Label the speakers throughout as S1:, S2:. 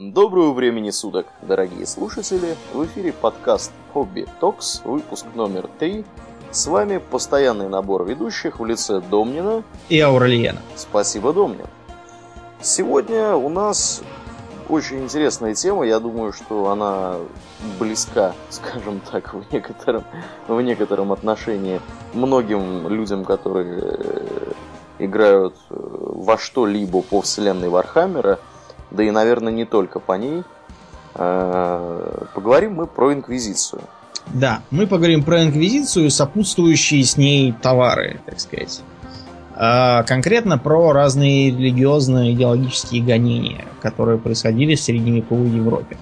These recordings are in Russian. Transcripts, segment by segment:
S1: Доброго времени суток, дорогие слушатели! В эфире подкаст Хобби Talks, выпуск номер 3. С вами постоянный набор ведущих в лице Домнина
S2: и Аурельена.
S1: Спасибо, Домнин. Сегодня у нас очень интересная тема. Я думаю, что она близка, скажем так, в некотором, в некотором отношении многим людям, которые э, играют э, во что-либо по вселенной Вархаммера, да и, наверное, не только по ней. Э, поговорим мы про Инквизицию.
S2: Да, мы поговорим про Инквизицию и сопутствующие с ней товары, так сказать. А конкретно про разные религиозные идеологические гонения, которые происходили в средневековой Европе.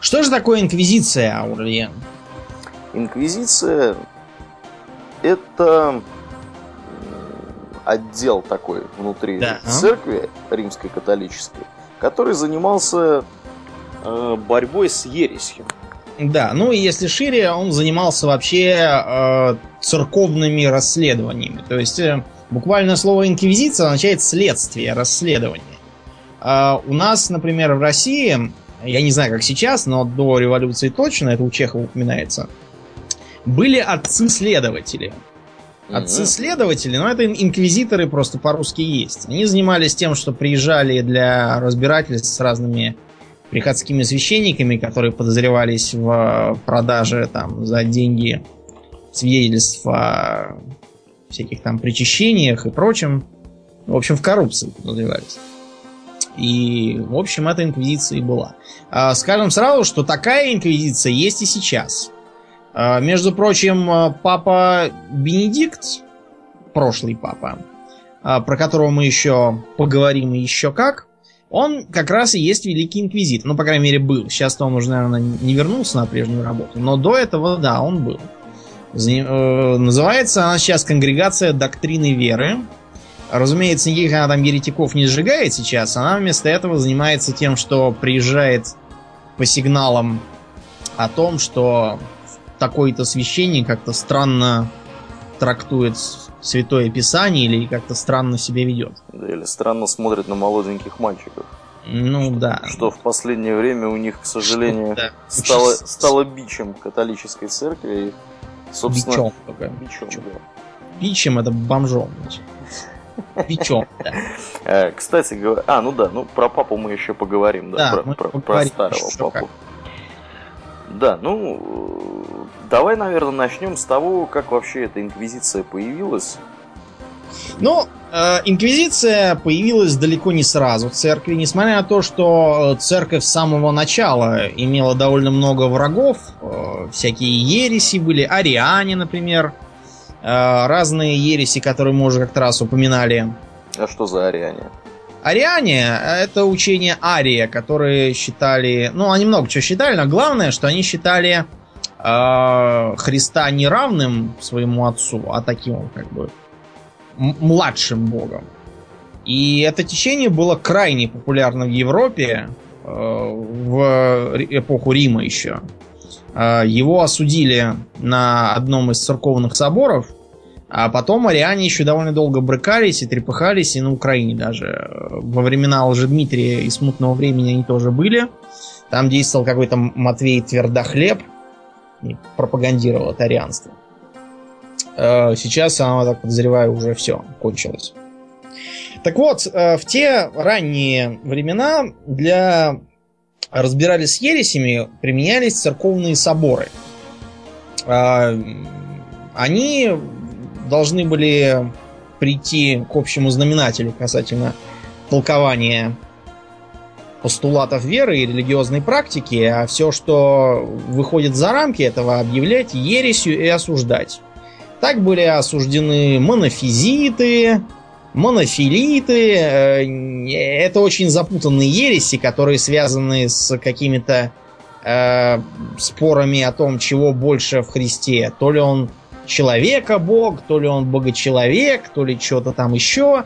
S2: Что же такое Инквизиция, Аурлиен?
S1: Инквизиция это отдел такой внутри да. церкви римской католической, который занимался э, борьбой с ересью.
S2: Да, ну и если шире, он занимался вообще э, церковными расследованиями. То есть э, буквально слово инквизиция означает следствие, расследование. Э, у нас, например, в России, я не знаю, как сейчас, но до революции точно, это у Чехова упоминается, были отцы-следователи. Отцы-следователи, ну это инквизиторы просто по-русски есть. Они занимались тем, что приезжали для разбирательств с разными приходскими священниками, которые подозревались в продаже там за деньги свидетельств о всяких там причащениях и прочем. В общем, в коррупции подозревались. И, в общем, эта инквизиция и была. А, скажем сразу, что такая инквизиция есть и сейчас. А, между прочим, папа Бенедикт, прошлый папа, а, про которого мы еще поговорим и еще как, он как раз и есть Великий Инквизитор. Ну, по крайней мере, был. Сейчас-то он уже, наверное, не вернулся на прежнюю работу. Но до этого, да, он был. Э, называется она сейчас Конгрегация доктрины веры. Разумеется, никаких она там еретиков не сжигает сейчас. Она вместо этого занимается тем, что приезжает по сигналам о том, что такой-то священник как-то странно трактует Святое Писание или как-то странно себя ведет.
S1: Или странно смотрит на молоденьких мальчиков.
S2: Ну
S1: что,
S2: да.
S1: Что в последнее время у них, к сожалению, да. стало, стало бичем католической церкви. И,
S2: собственно, бичом только. Бичом, бичом. Да. Бичем это бомжом. Бичом, да.
S1: Э, кстати, говоря... А, ну да, ну про папу мы еще поговорим, да,
S2: да
S1: про, про, про старого папу. Как. Да, ну, давай, наверное, начнем с того, как вообще эта инквизиция появилась.
S2: Ну, э, инквизиция появилась далеко не сразу в церкви, несмотря на то, что церковь с самого начала имела довольно много врагов, э, всякие ереси были, ариане, например, э, разные ереси, которые мы уже как-то раз упоминали.
S1: А что за ариане?
S2: Ариане — это учение Ария, которые считали... Ну, они много чего считали, но главное, что они считали э, Христа не равным своему отцу, а таким, как бы, младшим богом. И это течение было крайне популярно в Европе э, в эпоху Рима еще. Э, его осудили на одном из церковных соборов — а потом ариане еще довольно долго брыкались и трепыхались, и на Украине даже. Во времена Лжедмитрия и Смутного времени они тоже были. Там действовал какой-то Матвей Твердохлеб и пропагандировал это арианство. Э, сейчас, я так подозреваю, уже все, кончилось. Так вот, э, в те ранние времена для разбирались с ересями применялись церковные соборы. Э, они должны были прийти к общему знаменателю касательно толкования постулатов веры и религиозной практики, а все, что выходит за рамки этого, объявлять ересью и осуждать. Так были осуждены монофизиты, монофилиты. Э, это очень запутанные ереси, которые связаны с какими-то э, спорами о том, чего больше в Христе. То ли он человека бог, то ли он богочеловек, то ли что-то там еще.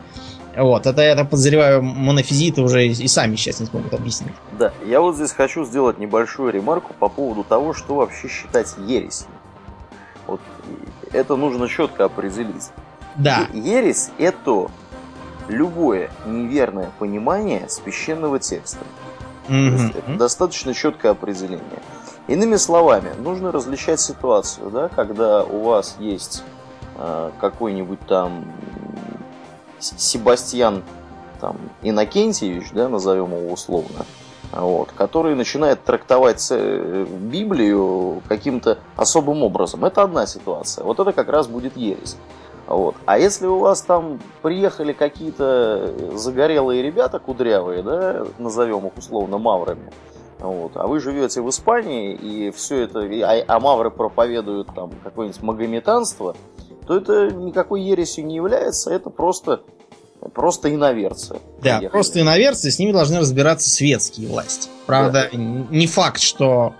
S2: Вот, это я так подозреваю, монофизиты уже и сами сейчас не смогут объяснить.
S1: Да, я вот здесь хочу сделать небольшую ремарку по поводу того, что вообще считать ересью. Вот это нужно четко определить.
S2: Да.
S1: Ересь это любое неверное понимание священного текста. Mm-hmm. Это достаточно четкое определение. Иными словами, нужно различать ситуацию, да, когда у вас есть э, какой-нибудь там Себастьян там, Иннокентьевич, да, назовем его условно, вот, который начинает трактовать э, Библию каким-то особым образом. Это одна ситуация. Вот это как раз будет ересь. Вот. А если у вас там приехали какие-то загорелые ребята кудрявые, да, назовем их условно маврами, вот, а вы живете в Испании, и все это, а, а мавры проповедуют там какое-нибудь магометанство, то это никакой ересью не является, это просто Просто иноверцы.
S2: Да, приехали. просто иноверцы, с ними должны разбираться светские власти. Правда, да. не факт, что,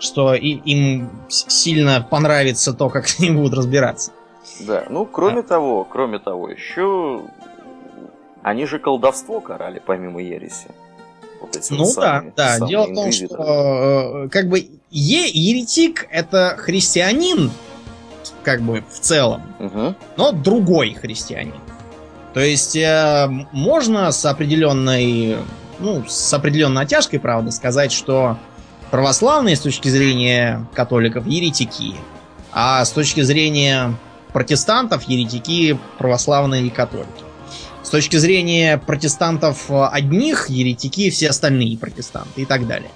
S2: что им сильно понравится то, как они будут разбираться.
S1: Да, ну кроме а. того, кроме того, еще они же колдовство карали, помимо ереси.
S2: Вот эти ну самые, да, да. Дело в том, что э, как бы е еретик это христианин, как бы в целом, угу. но другой христианин. То есть э, можно с определенной, ну, с определенной натяжкой, правда, сказать, что православные с точки зрения католиков еретики, а с точки зрения протестантов еретики православные и католики. С точки зрения протестантов одних еретики все остальные протестанты и так далее.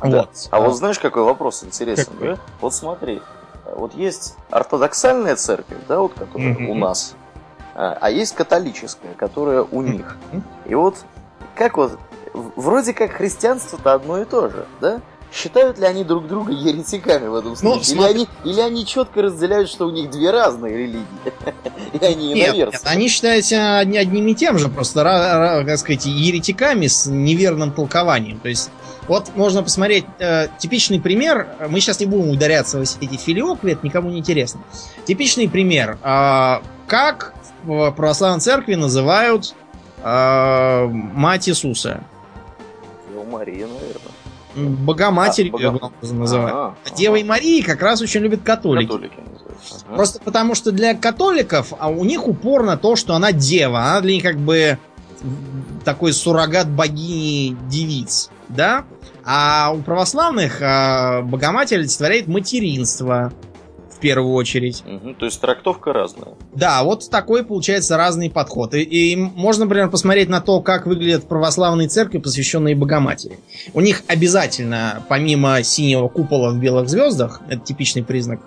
S1: Да. Вот. А вот знаешь, какой вопрос интересный, какой? да? Вот смотри, вот есть ортодоксальная церковь, да, вот которая mm-hmm. у нас а, а есть католическая, которая у них. И вот, как вот, вроде как христианство-то одно и то же, да? Считают ли они друг друга еретиками в этом случае? Ну, или, они, или они четко разделяют, что у них две разные религии? И они
S2: нет, нет, они считаются одним и тем же, просто, как сказать, еретиками с неверным толкованием. То есть, вот можно посмотреть э, типичный пример. Мы сейчас не будем ударяться в эти филиоквы, это никому не интересно. Типичный пример. Э, как в православной церкви называют э, мать Иисуса.
S1: Мария, наверное.
S2: Богоматерь а, Бога... называют. Ага, а Девой Марии как раз очень любят католики. Католики ага. Просто потому, что для католиков, а у них упорно то, что она дева. Она для них как бы такой суррогат богини девиц. Да? А у православных а, Богоматерь олицетворяет материнство первую очередь.
S1: Угу, то есть трактовка разная.
S2: Да, вот такой получается разный подход. И, и можно, например, посмотреть на то, как выглядят православные церкви, посвященные Богоматери. У них обязательно, помимо синего купола в белых звездах, это типичный признак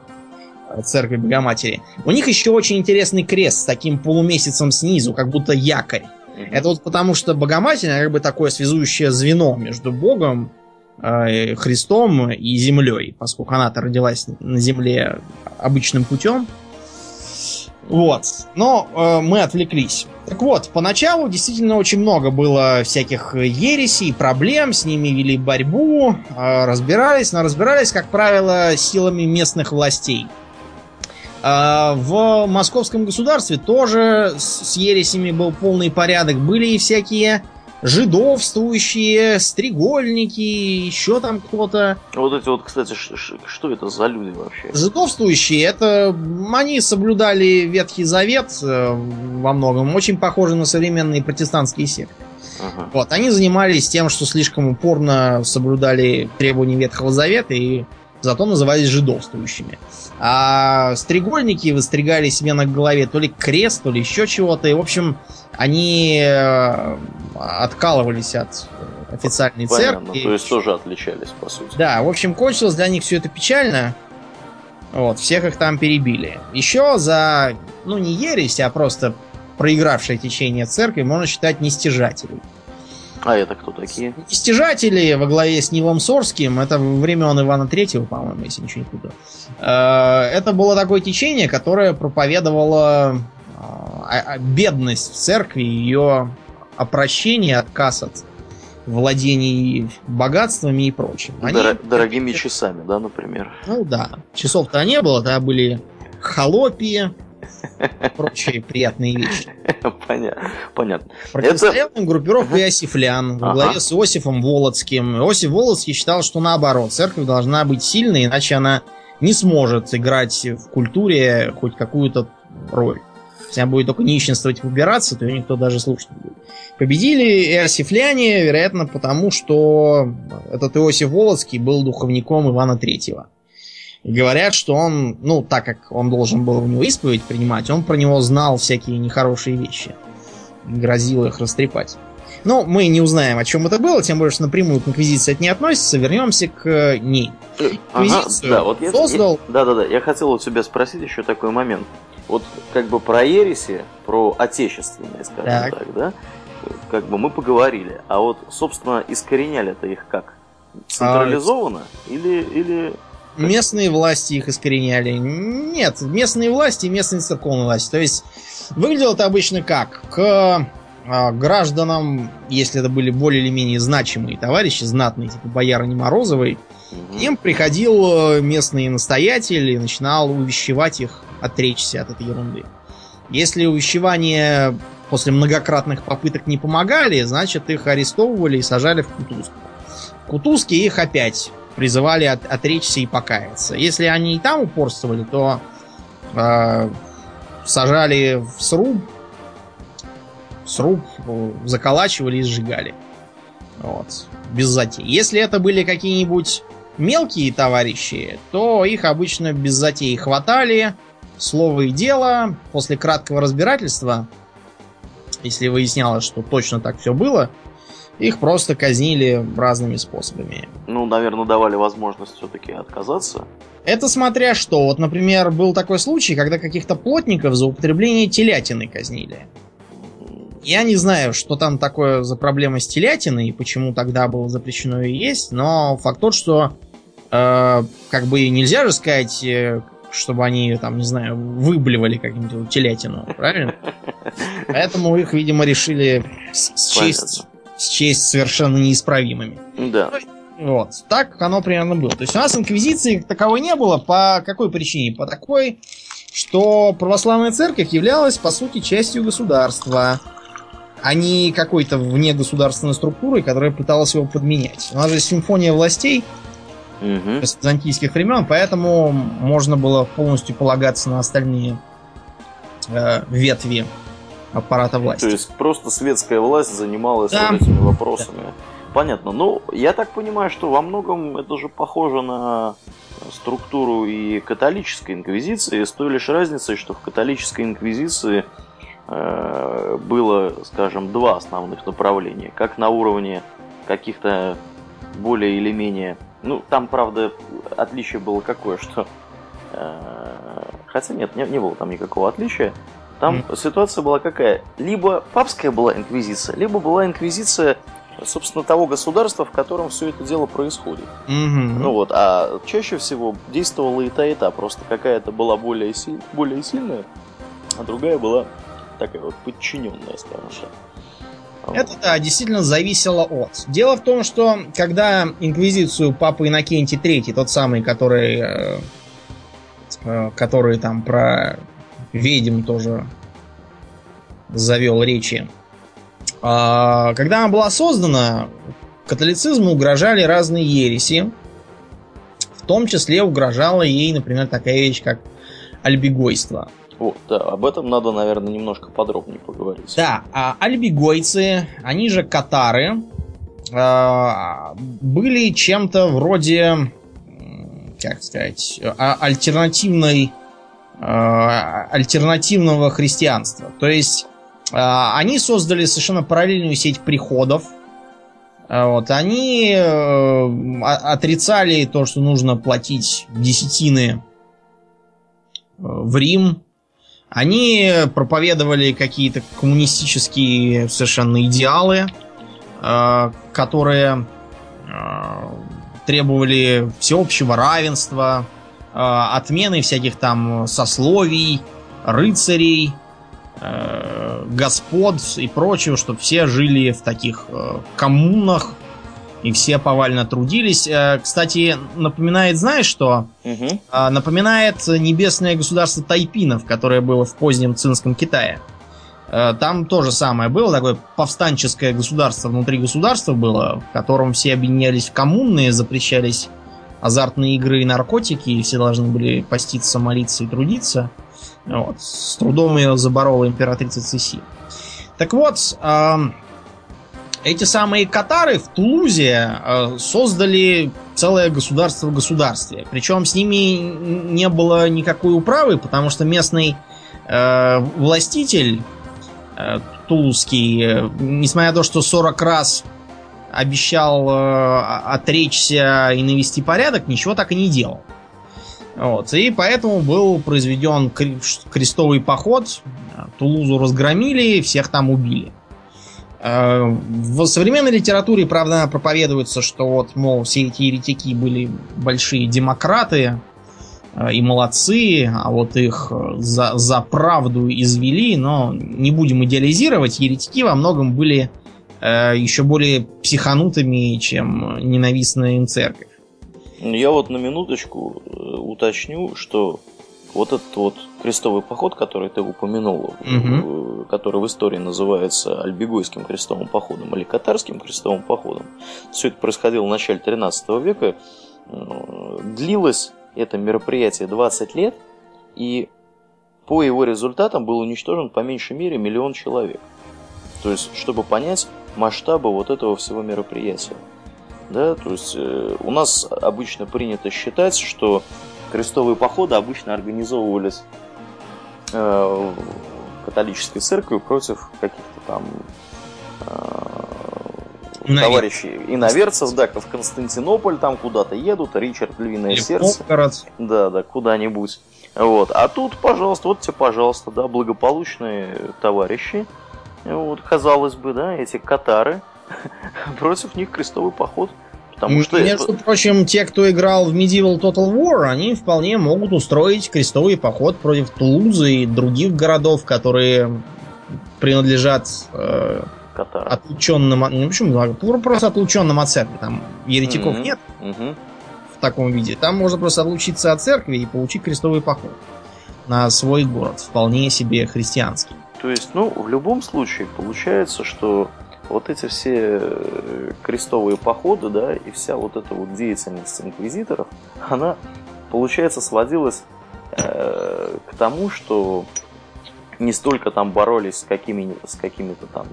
S2: э, церкви Богоматери, у них еще очень интересный крест с таким полумесяцем снизу, как будто якорь. Угу. Это вот потому, что Богоматерь, как бы такое связующее звено между Богом Христом и землей, поскольку она-то родилась на земле обычным путем. Вот. Но э, мы отвлеклись. Так вот, поначалу действительно очень много было всяких ересей, проблем, с ними вели борьбу, э, разбирались, но разбирались, как правило, силами местных властей. Э, в московском государстве тоже с ересями был полный порядок. Были и всякие жидовствующие, стрегольники, еще там кто-то.
S1: Вот эти вот, кстати, что это за люди вообще?
S2: Жидовствующие, это они соблюдали Ветхий Завет э, во многом, очень похожи на современные протестантские секты. Ага. Вот, они занимались тем, что слишком упорно соблюдали требования Ветхого Завета и зато назывались жидовствующими. А стрегольники выстригали себе на голове то ли крест, то ли еще чего-то. И, в общем, они э, откалывались от официальной Понятно, церкви.
S1: то есть тоже отличались, по сути.
S2: Да, в общем, кончилось для них все это печально. Вот, всех их там перебили. Еще за, ну, не ересь, а просто проигравшее течение церкви можно считать нестяжателей.
S1: А это кто такие?
S2: Стяжатели во главе с Нилом Сорским, это времен Ивана Третьего, по-моему, если ничего не путаю. Э, это было такое течение, которое проповедовало э, бедность в церкви, ее опрощение, отказ от владений богатствами и прочим.
S1: Они... Дор- дорогими часами, да, например?
S2: Ну да. Часов-то не было, да, были холопии, прочие приятные вещи.
S1: Понятно. Понятно.
S2: Противостоял им группировка Иосифлян во главе с Иосифом Володским. Иосиф Володский считал, что наоборот, церковь должна быть сильной, иначе она не сможет играть в культуре хоть какую-то роль. Если она будет только нищенствовать и убираться, то ее никто даже слушать не будет. Победили иосифляне, вероятно, потому что этот Иосиф Волоцкий был духовником Ивана Третьего. Говорят, что он, ну, так как он должен был у него исповедь принимать, он про него знал всякие нехорошие вещи. Грозил их растрепать. Но мы не узнаем, о чем это было, тем более, что напрямую к инквизиции это не относится. Вернемся к э, ней.
S1: Инквизицию ага, да, вот я, создал... Да-да-да, я хотел у тебя спросить еще такой момент. Вот как бы про ереси, про отечественные, скажем так, так да? Как бы мы поговорили. А вот, собственно, искореняли-то их как? Централизованно? А... Или, или
S2: Местные власти их искореняли. Нет, местные власти и местные церковные власти. То есть выглядело это обычно как? К а, гражданам, если это были более или менее значимые товарищи, знатные, типа боярыни Морозовой, им приходил э, местный настоятель и начинал увещевать их отречься от этой ерунды. Если увещевания после многократных попыток не помогали, значит их арестовывали и сажали в Кутузку. В Кутузке их опять призывали от, отречься и покаяться. Если они и там упорствовали, то э, сажали в сруб, сруб э, заколачивали и сжигали. Вот. Без затей. Если это были какие-нибудь мелкие товарищи, то их обычно без затей хватали. Слово и дело. После краткого разбирательства, если выяснялось, что точно так все было, их просто казнили разными способами.
S1: Ну, наверное, давали возможность все-таки отказаться.
S2: Это смотря что. Вот, например, был такой случай, когда каких-то плотников за употребление телятины казнили. Я не знаю, что там такое за проблема с телятиной и почему тогда было запрещено ее есть, но факт тот, что э, как бы нельзя же сказать, э, чтобы они там, не знаю, выблевали как-нибудь телятину, правильно? Поэтому их, видимо, решили счесть счесть совершенно неисправимыми.
S1: Да.
S2: Вот. Так оно примерно было. То есть у нас инквизиции таковой не было. По какой причине? По такой, что православная церковь являлась, по сути, частью государства, а не какой-то внегосударственной структурой, которая пыталась его подменять. У нас же симфония властей угу. с византийских времен, поэтому можно было полностью полагаться на остальные э, ветви аппарата власти.
S1: То есть просто светская власть занималась да. вот этими вопросами. Да. Понятно. Ну, я так понимаю, что во многом это же похоже на структуру и католической инквизиции, с той лишь разницей, что в католической инквизиции э, было, скажем, два основных направления, как на уровне каких-то более или менее... Ну, там, правда, отличие было какое, что... Э, хотя нет, не, не было там никакого отличия. Там mm. ситуация была какая? Либо папская была инквизиция, либо была инквизиция, собственно, того государства, в котором все это дело происходит. Mm-hmm. Ну вот, а чаще всего действовала и та, и та. Просто какая-то была более, си- более сильная, а другая была такая вот подчиненная, скажем так.
S2: Это, да, действительно зависело от. Дело в том, что когда инквизицию папы Иннокентий III, тот самый, который, э, э, который там про ведьм тоже завел речи. А, когда она была создана, католицизму угрожали разные ереси. В том числе угрожала ей, например, такая вещь, как альбигойство.
S1: О, да, об этом надо, наверное, немножко подробнее поговорить.
S2: Да, а альбигойцы, они же катары, а, были чем-то вроде, как сказать, а, альтернативной альтернативного христианства. То есть э, они создали совершенно параллельную сеть приходов. Э, вот, они отрицали то, что нужно платить десятины в Рим. Они проповедовали какие-то коммунистические совершенно идеалы, которые требовали всеобщего равенства, Э, отмены всяких там сословий, рыцарей, э, господ и прочего, чтобы все жили в таких э, коммунах и все повально трудились. Кстати, напоминает, знаешь что? Угу. Напоминает небесное государство Тайпинов, которое было в позднем цинском Китае. Там то же самое было, такое повстанческое государство внутри государства было, в котором все объединялись в коммуны, запрещались азартные игры и наркотики, и все должны были поститься, молиться и трудиться. Вот. С трудом ее заборола императрица Цеси. Так вот, э, эти самые катары в Тулузе э, создали целое государство в государстве. Причем с ними не было никакой управы, потому что местный э, властитель э, тулузский, э, несмотря на то, что 40 раз обещал э, отречься и навести порядок, ничего так и не делал. Вот. И поэтому был произведен крестовый поход. Тулузу разгромили, всех там убили. Э, в современной литературе, правда, проповедуется, что вот, мол, все эти еретики были большие демократы э, и молодцы, а вот их за, за правду извели, но не будем идеализировать, еретики во многом были э, еще более психанутыми, чем ненавистная им церковь.
S1: Я вот на минуточку э, уточню, что вот этот вот крестовый поход, который ты упомянул, угу. который в истории называется Альбегойским крестовым походом или Катарским крестовым походом, все это происходило в начале 13 века, э, длилось это мероприятие 20 лет, и по его результатам был уничтожен по меньшей мере миллион человек. То есть, чтобы понять масштабы вот этого всего мероприятия. Да, то есть э, у нас обычно принято считать, что крестовые походы обычно организовывались э, католической церковью против каких-то там э, товарищей иноверцев, да, в Константинополь там куда-то едут, Ричард Львиное Или сердце. Новгород. Да, да, куда-нибудь. Вот. А тут, пожалуйста, вот тебе, пожалуйста, да, благополучные товарищи, вот, казалось бы, да, эти катары, против них крестовый поход.
S2: Потому что... Между прочим, те, кто играл в Medieval Total War, они вполне могут устроить крестовый поход против Тулузы и других городов, которые принадлежат э, отлученным... Ну, почему? Просто отлученным от церкви. Там еретиков mm-hmm. нет mm-hmm. в таком виде. Там можно просто отлучиться от церкви и получить крестовый поход на свой город, вполне себе христианский.
S1: То есть, ну, в любом случае, получается, что вот эти все э, крестовые походы, да, и вся вот эта вот деятельность инквизиторов, она, получается, сводилась э, к тому, что не столько там боролись с, какими, с какими-то там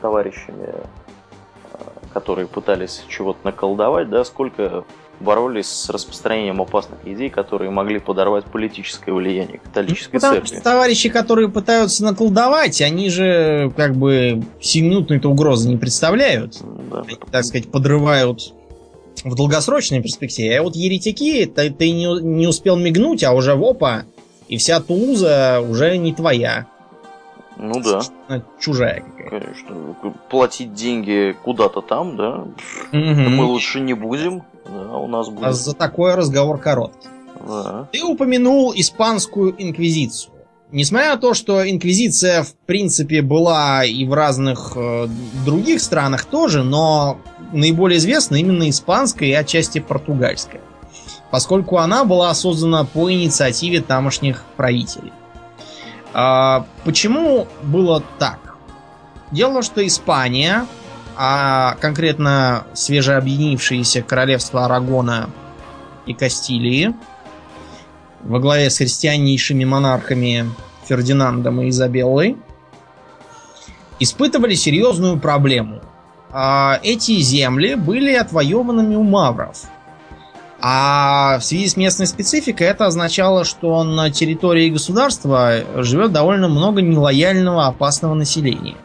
S1: товарищами, э, которые пытались чего-то наколдовать, да, сколько боролись с распространением опасных идей, которые могли подорвать политическое влияние католической ну, церкви.
S2: товарищи, которые пытаются наколдовать, они же как бы сиюминутной-то угрозы не представляют. Да. Они, так сказать, подрывают в долгосрочной перспективе. А вот еретики, ты, ты не, не успел мигнуть, а уже вопа, и вся Тулуза уже не твоя.
S1: Ну да.
S2: Чужая какая.
S1: Конечно. Платить деньги куда-то там, да? Угу. Мы лучше не будем. Да, у нас будет. А
S2: за такой разговор короткий. Да. Ты упомянул испанскую инквизицию. Несмотря на то, что инквизиция в принципе была и в разных э, других странах тоже, но наиболее известна именно испанская и отчасти португальская. Поскольку она была создана по инициативе тамошних правителей. А, почему было так? Дело в том, что Испания а конкретно свежеобъединившиеся королевства Арагона и Кастилии во главе с христианнейшими монархами Фердинандом и Изабеллой испытывали серьезную проблему. А, эти земли были отвоеванными у мавров. А в связи с местной спецификой это означало, что на территории государства живет довольно много нелояльного опасного населения.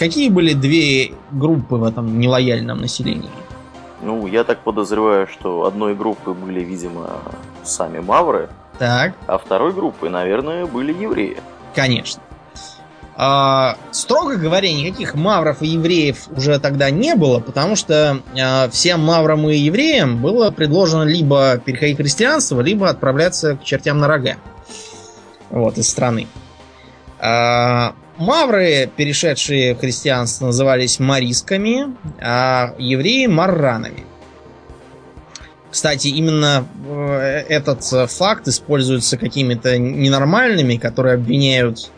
S2: Какие были две группы в этом нелояльном населении?
S1: Ну, я так подозреваю, что одной группы были, видимо, сами мавры.
S2: Так.
S1: А второй группой, наверное, были евреи.
S2: Конечно. А, строго говоря, никаких мавров и евреев уже тогда не было, потому что а, всем маврам и евреям было предложено либо переходить в христианство, либо отправляться к чертям на рога. Вот, из страны. А, Мавры, перешедшие в христианство, назывались марисками, а евреи марранами. Кстати, именно э, этот факт используется какими-то ненормальными, которые обвиняют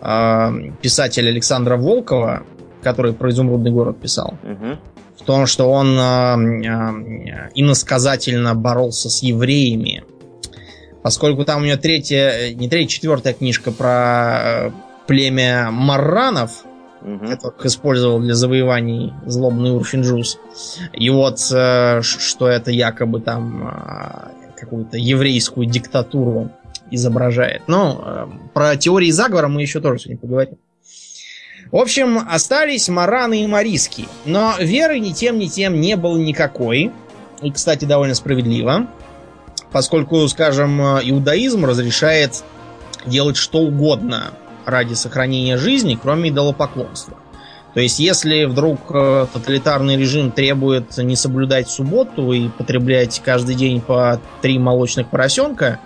S2: э, писателя Александра Волкова, который про изумрудный город писал, угу. в том, что он э, э, иносказательно боролся с евреями Поскольку там у нее третья, не третья, четвертая книжка про э, племя марранов, угу. которых использовал для завоеваний злобный Урфинджус. И вот, э, что это якобы там э, какую-то еврейскую диктатуру изображает. Но про теории заговора мы еще тоже сегодня поговорим. В общем, остались мараны и мариски. Но веры ни тем, ни тем не было никакой. И, кстати, довольно справедливо. Поскольку, скажем, иудаизм разрешает делать что угодно ради сохранения жизни, кроме идолопоклонства. То есть, если вдруг э, тоталитарный режим требует не соблюдать субботу и потреблять каждый день по три молочных поросенка,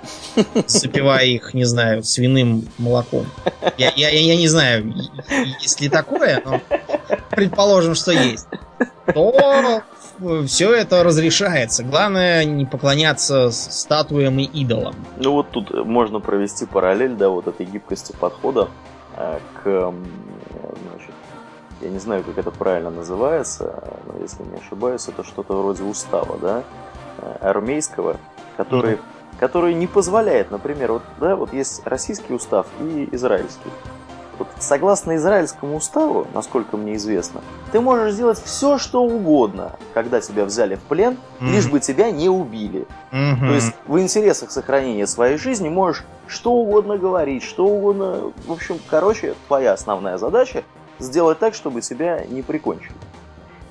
S2: запивая их, не знаю, свиным молоком. Я, я, я не знаю, есть ли такое, но предположим, что есть. То все это разрешается. Главное не поклоняться статуям и идолам.
S1: Ну вот тут можно провести параллель, да, вот этой гибкости подхода э, к значит, я не знаю, как это правильно называется, но если не ошибаюсь, это что-то вроде устава, да, э, армейского, который, mm-hmm. который не позволяет, например, вот, да, вот есть российский устав и израильский. Вот, согласно израильскому уставу, насколько мне известно, ты можешь сделать все, что угодно, когда тебя взяли в плен, mm-hmm. лишь бы тебя не убили. Mm-hmm. То есть в интересах сохранения своей жизни можешь что угодно говорить, что угодно. В общем, короче, твоя основная задача сделать так, чтобы тебя не прикончили.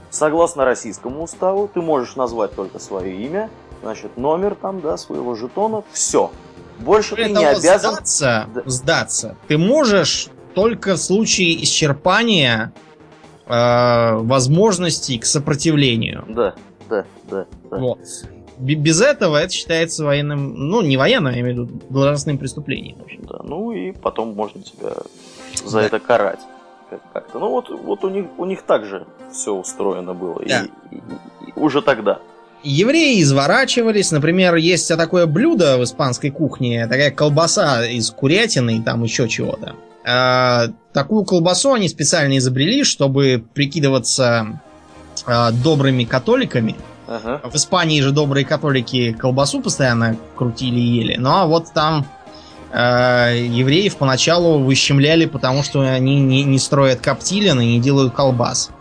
S1: Согласно российскому уставу, ты можешь назвать только свое имя, значит, номер там, да, своего жетона, все. Больше Более ты не обязан...
S2: Сдаться, сдаться ты можешь только в случае исчерпания э, возможностей к сопротивлению.
S1: Да, да, да. да.
S2: Вот. Без этого это считается военным, ну, не военным, я имею в виду, должностным преступлением.
S1: Да, ну и потом можно тебя за да. это карать как-то. Ну вот, вот у них у них также все устроено было. Да. И, и, и, уже тогда.
S2: Евреи изворачивались. Например, есть такое блюдо в испанской кухне, такая колбаса из курятины и там еще чего-то. А, такую колбасу они специально изобрели, чтобы прикидываться а, добрыми католиками. Ага. В Испании же добрые католики колбасу постоянно крутили и ели. Ну а вот там э, евреев поначалу выщемляли, потому что они не, не строят коптилин и не делают колбас.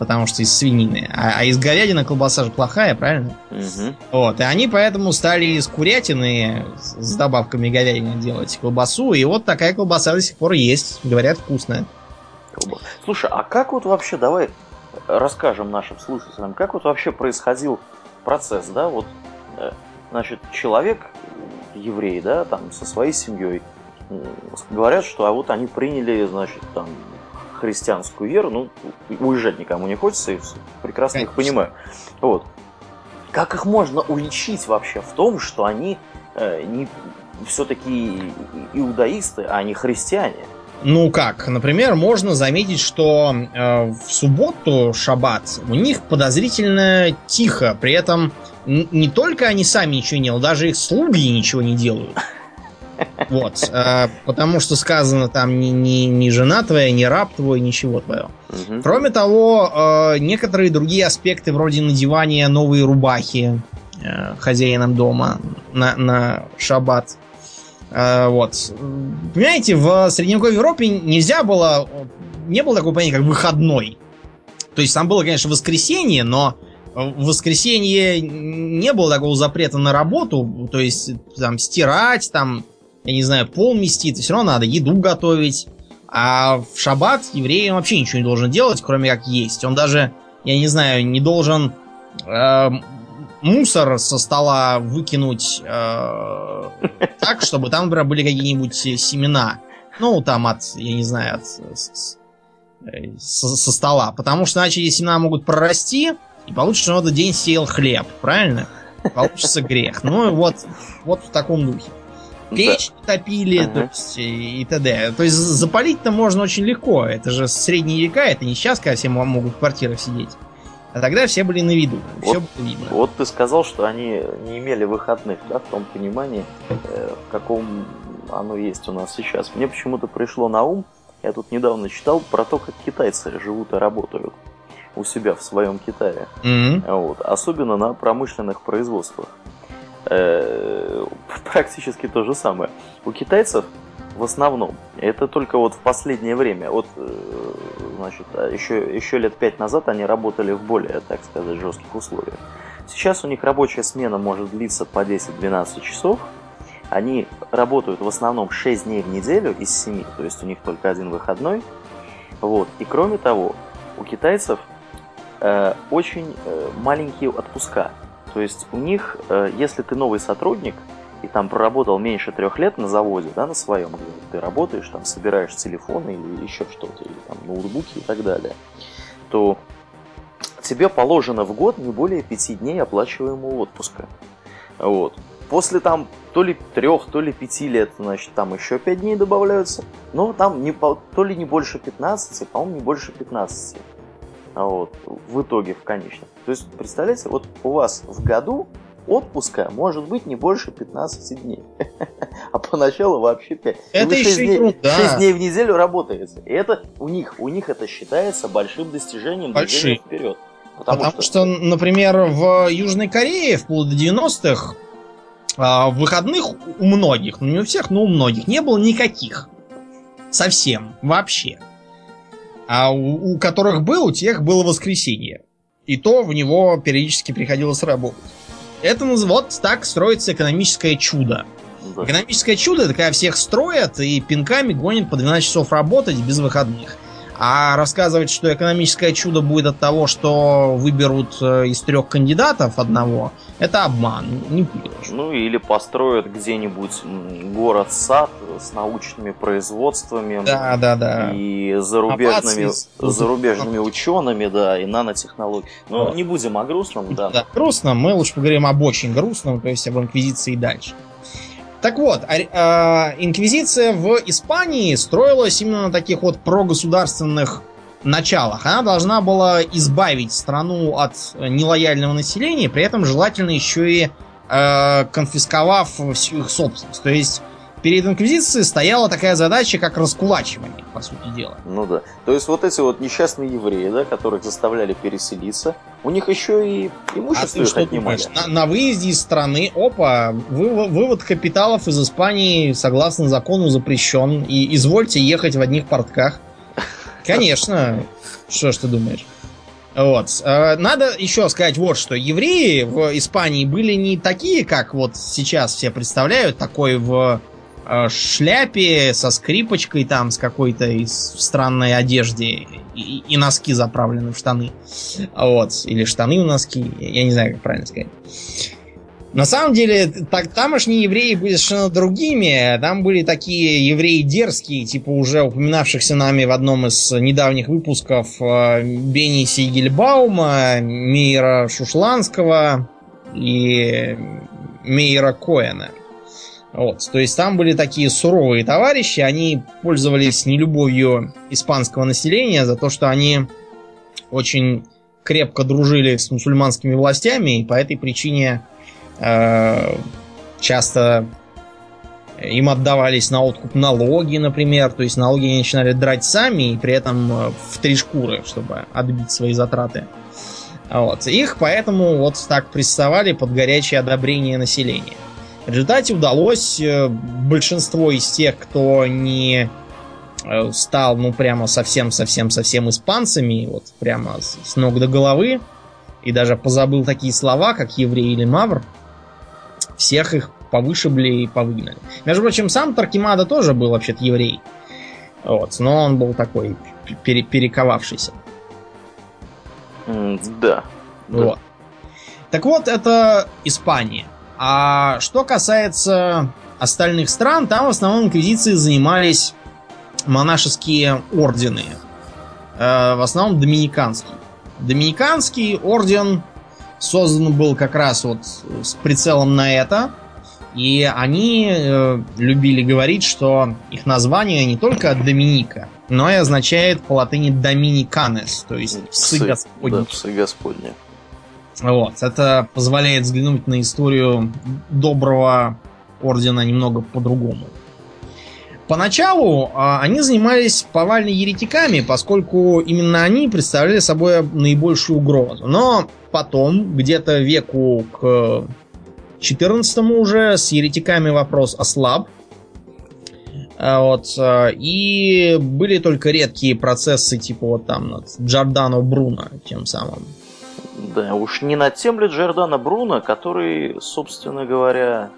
S2: Потому что из свинины. А, а из говядины колбаса же плохая, правильно? Угу. Вот. И они поэтому стали из курятины с добавками говядины делать колбасу. И вот такая колбаса до сих пор есть. Говорят, вкусная.
S1: Слушай, а как вот вообще, давай расскажем нашим слушателям, как вот вообще происходил процесс, да, вот, э, значит, человек евреи, да, там, со своей семьей, говорят, что а вот они приняли, значит, там, христианскую веру, ну, уезжать никому не хочется, и прекрасно Конечно. их понимаю. Вот. Как их можно уличить вообще в том, что они э, не все-таки иудаисты, а не христиане?
S2: Ну как, например, можно заметить, что э, в субботу, шаббат, у них подозрительно тихо, при этом не только они сами ничего не делают, даже их слуги ничего не делают. Вот. Э, потому что сказано там ни, ни, ни жена твоя, ни раб твой, ничего твоего. Угу. Кроме того, э, некоторые другие аспекты, вроде надевания новой рубахи э, хозяином дома на, на шаббат. Вот. Понимаете, в средневековой Европе нельзя было... Не было такого понятия, как выходной. То есть там было, конечно, воскресенье, но в воскресенье не было такого запрета на работу, то есть там стирать, там, я не знаю, пол местить, все равно надо еду готовить. А в шаббат евреям вообще ничего не должен делать, кроме как есть. Он даже, я не знаю, не должен э, мусор со стола выкинуть э, так, чтобы там, например, были какие-нибудь семена. Ну, там от, я не знаю, от, э, со, со стола. Потому что иначе эти семена могут прорасти, и получится, что он этот день сеял хлеб, правильно? Получится грех. Ну вот, вот в таком духе. Печь топили, ага. то есть и, и т.д. То есть запалить-то можно очень легко. Это же средние века, это не сейчас, когда все могут в квартирах сидеть. А тогда все были на виду.
S1: Вот, все было видно. Вот ты сказал, что они не имели выходных, да, в том понимании, э, в каком оно есть у нас сейчас. Мне почему-то пришло на ум, я тут недавно читал про то, как китайцы живут и работают у себя в своем Китае. Mm-hmm. Вот. Особенно на промышленных производствах. Э, практически то же самое. У китайцев в основном, это только вот в последнее время, вот, э, значит, еще, еще лет пять назад они работали в более, так сказать, жестких условиях. Сейчас у них рабочая смена может длиться по 10-12 часов, они работают в основном 6 дней в неделю из 7, то есть у них только один выходной. Вот. И кроме того, у китайцев э, очень э, маленькие отпуска. То есть у них, э, если ты новый сотрудник и там проработал меньше трех лет на заводе, да, на своем, где ты работаешь, там собираешь телефоны или еще что-то, или там ноутбуки и так далее, то тебе положено в год не более пяти дней оплачиваемого отпуска. Вот. После там то ли трех, то ли пяти лет, значит, там еще пять дней добавляются. Но там не, то ли не больше 15, по-моему, не больше 15. А вот, в итоге, в конечном. То есть, представляете, вот у вас в году отпуска может быть не больше 15 дней. А поначалу вообще 5.
S2: Это еще 6 дней,
S1: да. 6 дней в неделю работаете. И это у них, у них это считается большим достижением
S2: Большим.
S1: вперед.
S2: Потому, Потому что... что, например, в Южной Корее вплоть до 90-х а, выходных у многих, ну не у всех, но у многих, не было никаких. Совсем. Вообще. А у, у которых был, у тех было воскресенье. И то в него периодически приходилось работать. Это вот так строится экономическое чудо. Да. Экономическое чудо это когда всех строят и пинками гонят по 12 часов работать без выходных. А рассказывать, что экономическое чудо будет от того, что выберут э, из трех кандидатов одного, это обман, не пьешь.
S1: Ну или построят где-нибудь город-сад с научными производствами.
S2: Да, да, да.
S1: И зарубежными, зарубежными учеными, да, и нанотехнологиями. Ну, вот. не будем о грустном, да. Да,
S2: грустном, мы лучше поговорим об очень грустном, то есть об инквизиции дальше. Так вот, а, а, инквизиция в Испании строилась именно на таких вот прогосударственных началах. Она должна была избавить страну от нелояльного населения, при этом желательно еще и э, конфисковав всю их собственность. То есть перед Инквизицией стояла такая задача, как раскулачивание, по сути дела.
S1: Ну да. То есть вот эти вот несчастные евреи, да, которых заставляли переселиться, у них еще и имущество а их отнимали.
S2: На, на выезде из страны, опа, вывод, вывод капиталов из Испании согласно закону запрещен. И извольте ехать в одних портках. Конечно. Что ж ты думаешь? Вот. Э, надо еще сказать вот что. Евреи в Испании были не такие, как вот сейчас все представляют, такой в шляпе со скрипочкой там, с какой-то из странной одежде и, и носки заправлены в штаны. Вот. Или штаны в носки. Я не знаю, как правильно сказать. На самом деле, так, тамошние евреи были совершенно другими. Там были такие евреи дерзкие, типа уже упоминавшихся нами в одном из недавних выпусков э, Бенни Сигельбаума, Мейра Шушланского и Мейра Коэна. Вот, то есть там были такие суровые товарищи, они пользовались нелюбовью испанского населения за то, что они очень крепко дружили с мусульманскими властями, и по этой причине э, часто им отдавались на откуп налоги, например. То есть налоги они начинали драть сами, и при этом э, в три шкуры, чтобы отбить свои затраты. Вот. Их поэтому вот так приставали под горячее одобрение населения. В результате удалось э, большинство из тех, кто не э, стал, ну, прямо совсем-совсем-совсем испанцами, вот прямо с, ног до головы, и даже позабыл такие слова, как еврей или мавр, всех их повышибли и повыгнали. Между прочим, сам Таркимада тоже был вообще-то еврей. Вот, но он был такой пере перековавшийся.
S1: Да.
S2: Вот. Так вот, это Испания. А что касается остальных стран, там в основном инквизиции занимались монашеские ордены. Э, в основном доминиканский. Доминиканский орден создан был как раз вот с прицелом на это. И они э, любили говорить, что их название не только Доминика, но и означает по латыни Доминиканес, то есть псы, псы Господни. Да,
S1: псы Господни.
S2: Вот. Это позволяет взглянуть на историю доброго ордена немного по-другому. Поначалу а, они занимались повальными еретиками, поскольку именно они представляли собой наибольшую угрозу. Но потом, где-то веку к XIV уже с еретиками вопрос ослаб. А, вот, а, и были только редкие процессы, типа вот там над Джордано Бруно тем самым.
S1: Да, уж не над тем ли Джордано Бруно, который, собственно говоря,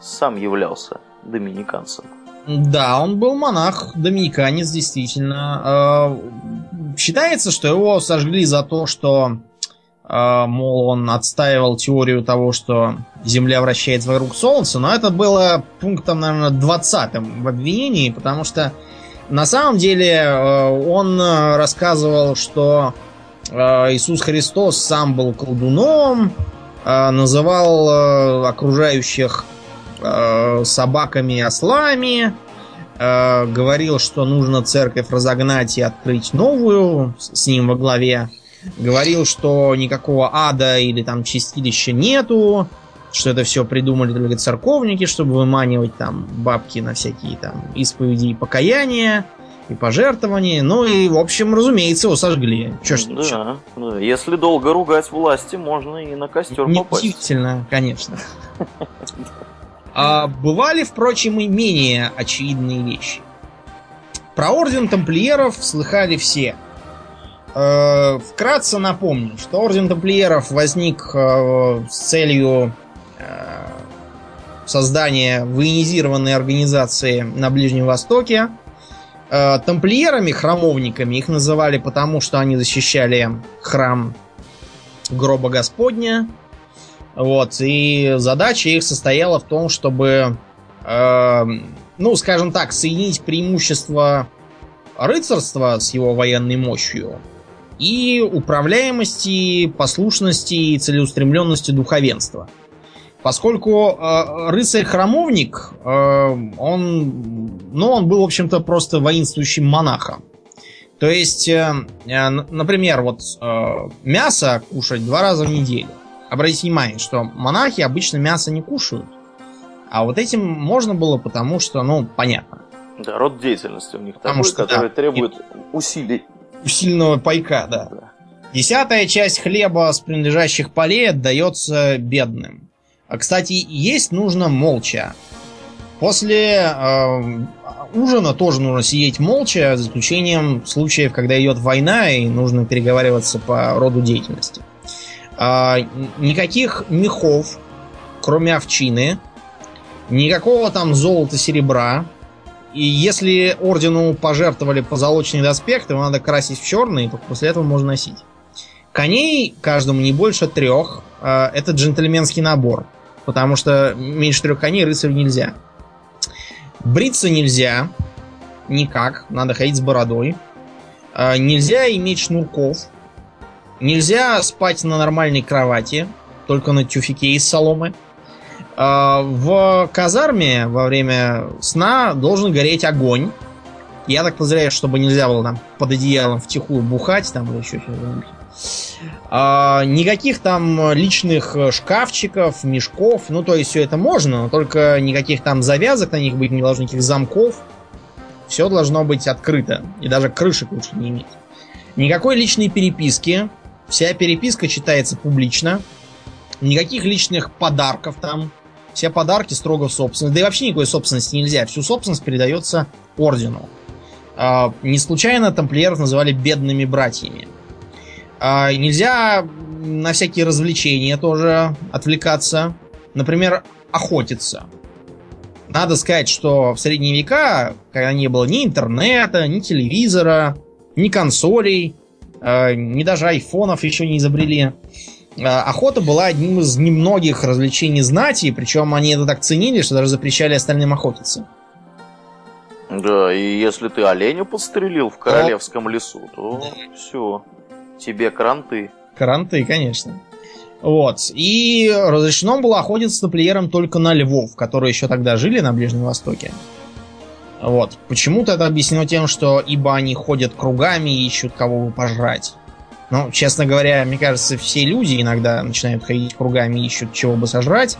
S1: сам являлся доминиканцем.
S2: Да, он был монах, доминиканец, действительно. А, считается, что его сожгли за то, что а, мол, он отстаивал теорию того, что Земля вращается вокруг Солнца, но это было пунктом, наверное, 20 в обвинении, потому что на самом деле а, он рассказывал, что Иисус Христос сам был колдуном, называл окружающих собаками и ослами, говорил, что нужно церковь разогнать и открыть новую с ним во главе говорил, что никакого ада или там чистилища нету, что это все придумали только церковники, чтобы выманивать там бабки на всякие там исповеди и покаяния и пожертвования. Ну и, в общем, разумеется, его сожгли. Че ж,
S1: да, чё? да, если долго ругать власти, можно и на костер попасть.
S2: Удивительно, конечно. А бывали, впрочем, и менее очевидные вещи. Про орден тамплиеров слыхали все – Э, вкратце напомню, что Орден Тамплиеров возник э, с целью э, создания военизированной организации на Ближнем Востоке. Тамплиерами, храмовниками их называли потому, что они защищали храм гроба Господня. Вот, и задача их состояла в том, чтобы, ну, скажем так, соединить преимущество рыцарства с его военной мощью и управляемости, послушности и целеустремленности духовенства. Поскольку э, рыцарь-храмовник, э, он, ну, он был, в общем-то, просто воинствующим монахом. То есть, э, э, например, вот э, мясо кушать два раза в неделю. Обратите внимание, что монахи обычно мясо не кушают. А вот этим можно было, потому что, ну, понятно.
S1: Да, род деятельности у них потому такой, что, который да, требует усилий
S2: сильного пайка, да. Десятая часть хлеба с принадлежащих полей отдается бедным. А, кстати, есть нужно молча. После э, ужина тоже нужно сидеть молча, за исключением случаев, когда идет война и нужно переговариваться по роду деятельности. Э, никаких мехов, кроме овчины, никакого там золота-серебра, и если ордену пожертвовали позолоченный доспех, то его надо красить в черный, и только после этого можно носить. Коней каждому не больше трех. А, это джентльменский набор. Потому что меньше трех коней рыцарю нельзя. Бриться нельзя. Никак. Надо ходить с бородой. А, нельзя иметь шнурков. Нельзя спать на нормальной кровати. Только на тюфике из соломы. А, в казарме во время сна должен гореть огонь. Я так подозреваю, чтобы нельзя было там под одеялом втихую бухать там или еще что-нибудь. А, никаких там личных шкафчиков, мешков. Ну, то есть все это можно, но только никаких там завязок на них быть не должно, никаких замков. Все должно быть открыто. И даже крышек лучше не иметь. Никакой личной переписки. Вся переписка читается публично. Никаких личных подарков там. Все подарки строго в собственность. Да и вообще никакой собственности нельзя. Всю собственность передается ордену. А, не случайно тамплиеров называли бедными братьями. А, нельзя на всякие развлечения тоже отвлекаться. Например, охотиться. Надо сказать, что в средние века, когда не было ни интернета, ни телевизора, ни консолей, а, ни даже айфонов еще не изобрели, а, охота была одним из немногих развлечений знати, причем они это так ценили, что даже запрещали остальным охотиться.
S1: Да, и если ты оленя подстрелил в королевском лесу, то да. все, тебе кранты.
S2: Кранты, конечно. Вот. И разрешено было охотиться с тамплиером только на львов, которые еще тогда жили на Ближнем Востоке. Вот. Почему-то это объяснено тем, что ибо они ходят кругами и ищут кого бы пожрать. Ну, честно говоря, мне кажется, все люди иногда начинают ходить кругами и ищут чего бы сожрать.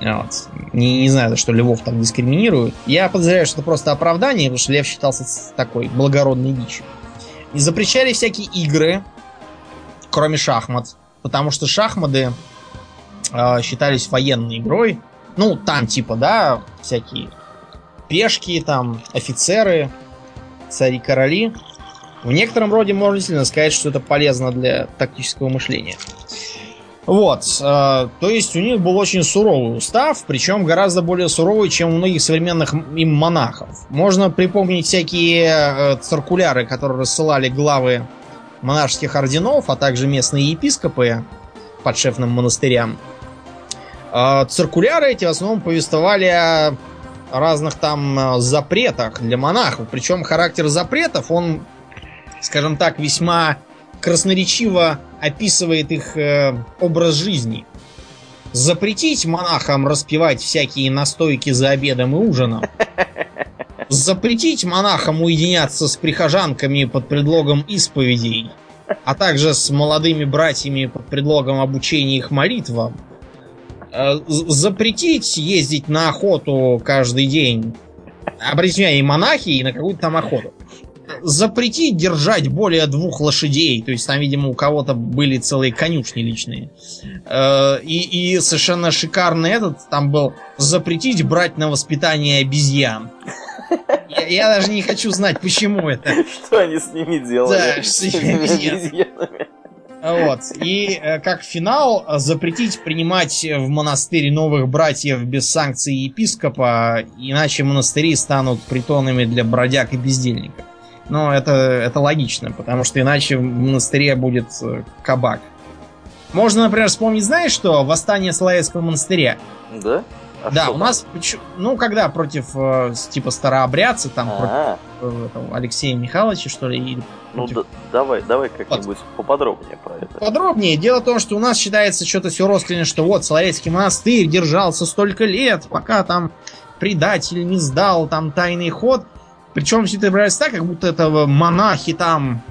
S2: Вот. Не, не знаю, что львов так дискриминируют. Я подозреваю, что это просто оправдание, потому что лев считался такой благородной дичью. И запрещали всякие игры, кроме шахмат. Потому что шахматы э, считались военной игрой. Ну, там типа, да, всякие пешки, там, офицеры, цари-короли. В некотором роде можно действительно сказать, что это полезно для тактического мышления. Вот, э, то есть у них был очень суровый устав, причем гораздо более суровый, чем у многих современных им монахов. Можно припомнить всякие э, циркуляры, которые рассылали главы монашеских орденов, а также местные епископы подшефным монастырям. Э, циркуляры эти в основном повествовали о разных там э, запретах для монахов. Причем характер запретов, он, скажем так, весьма красноречиво описывает их э, образ жизни. Запретить монахам распивать всякие настойки за обедом и ужином. Запретить монахам уединяться с прихожанками под предлогом исповедей, а также с молодыми братьями под предлогом обучения их молитвам. Э, запретить ездить на охоту каждый день. Обратите внимание, и монахи, и на какую-то там охоту запретить держать более двух лошадей. То есть там, видимо, у кого-то были целые конюшни личные. Э, и, и совершенно шикарный этот там был запретить брать на воспитание обезьян. Я, я даже не хочу знать, почему это.
S1: Что они с ними делали? Да, с этими
S2: обезьянами. Вот. И э, как финал запретить принимать в монастырь новых братьев без санкций епископа, иначе монастыри станут притонами для бродяг и бездельников. Но это, это логично, потому что иначе в монастыре будет э, кабак. Можно, например, вспомнить, знаешь что? Восстание Соловецкого монастыря.
S1: Да?
S2: А да, у нас, ну, когда против, э, типа, старообрядца, там,
S1: А-а-а.
S2: против э, Алексея Михайловича, что ли, или
S1: Ну, да, давай, давай как-нибудь вот. поподробнее про это.
S2: Подробнее. Дело в том, что у нас считается что-то все родственное, что вот Соловецкий монастырь держался столько лет, пока там предатель не сдал там тайный ход. Причем все это брать так, как будто это монахи там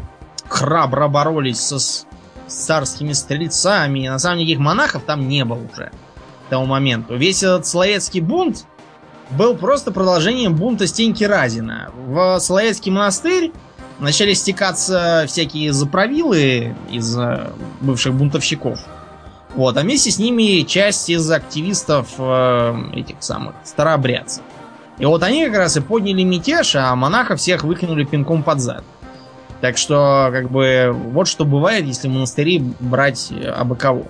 S2: храбро боролись со, с царскими стрельцами. На самом деле никаких монахов там не было уже к тому моменту. Весь этот Соловецкий бунт был просто продолжением бунта Стеньки Разина. В Соловецкий монастырь начали стекаться всякие заправилы из э, бывших бунтовщиков. Вот, а вместе с ними часть из активистов э, этих самых старообрядцев. И вот они как раз и подняли мятеж, а монаха всех выкинули пинком под зад. Так что, как бы, вот что бывает, если монастыри брать э, абы кого.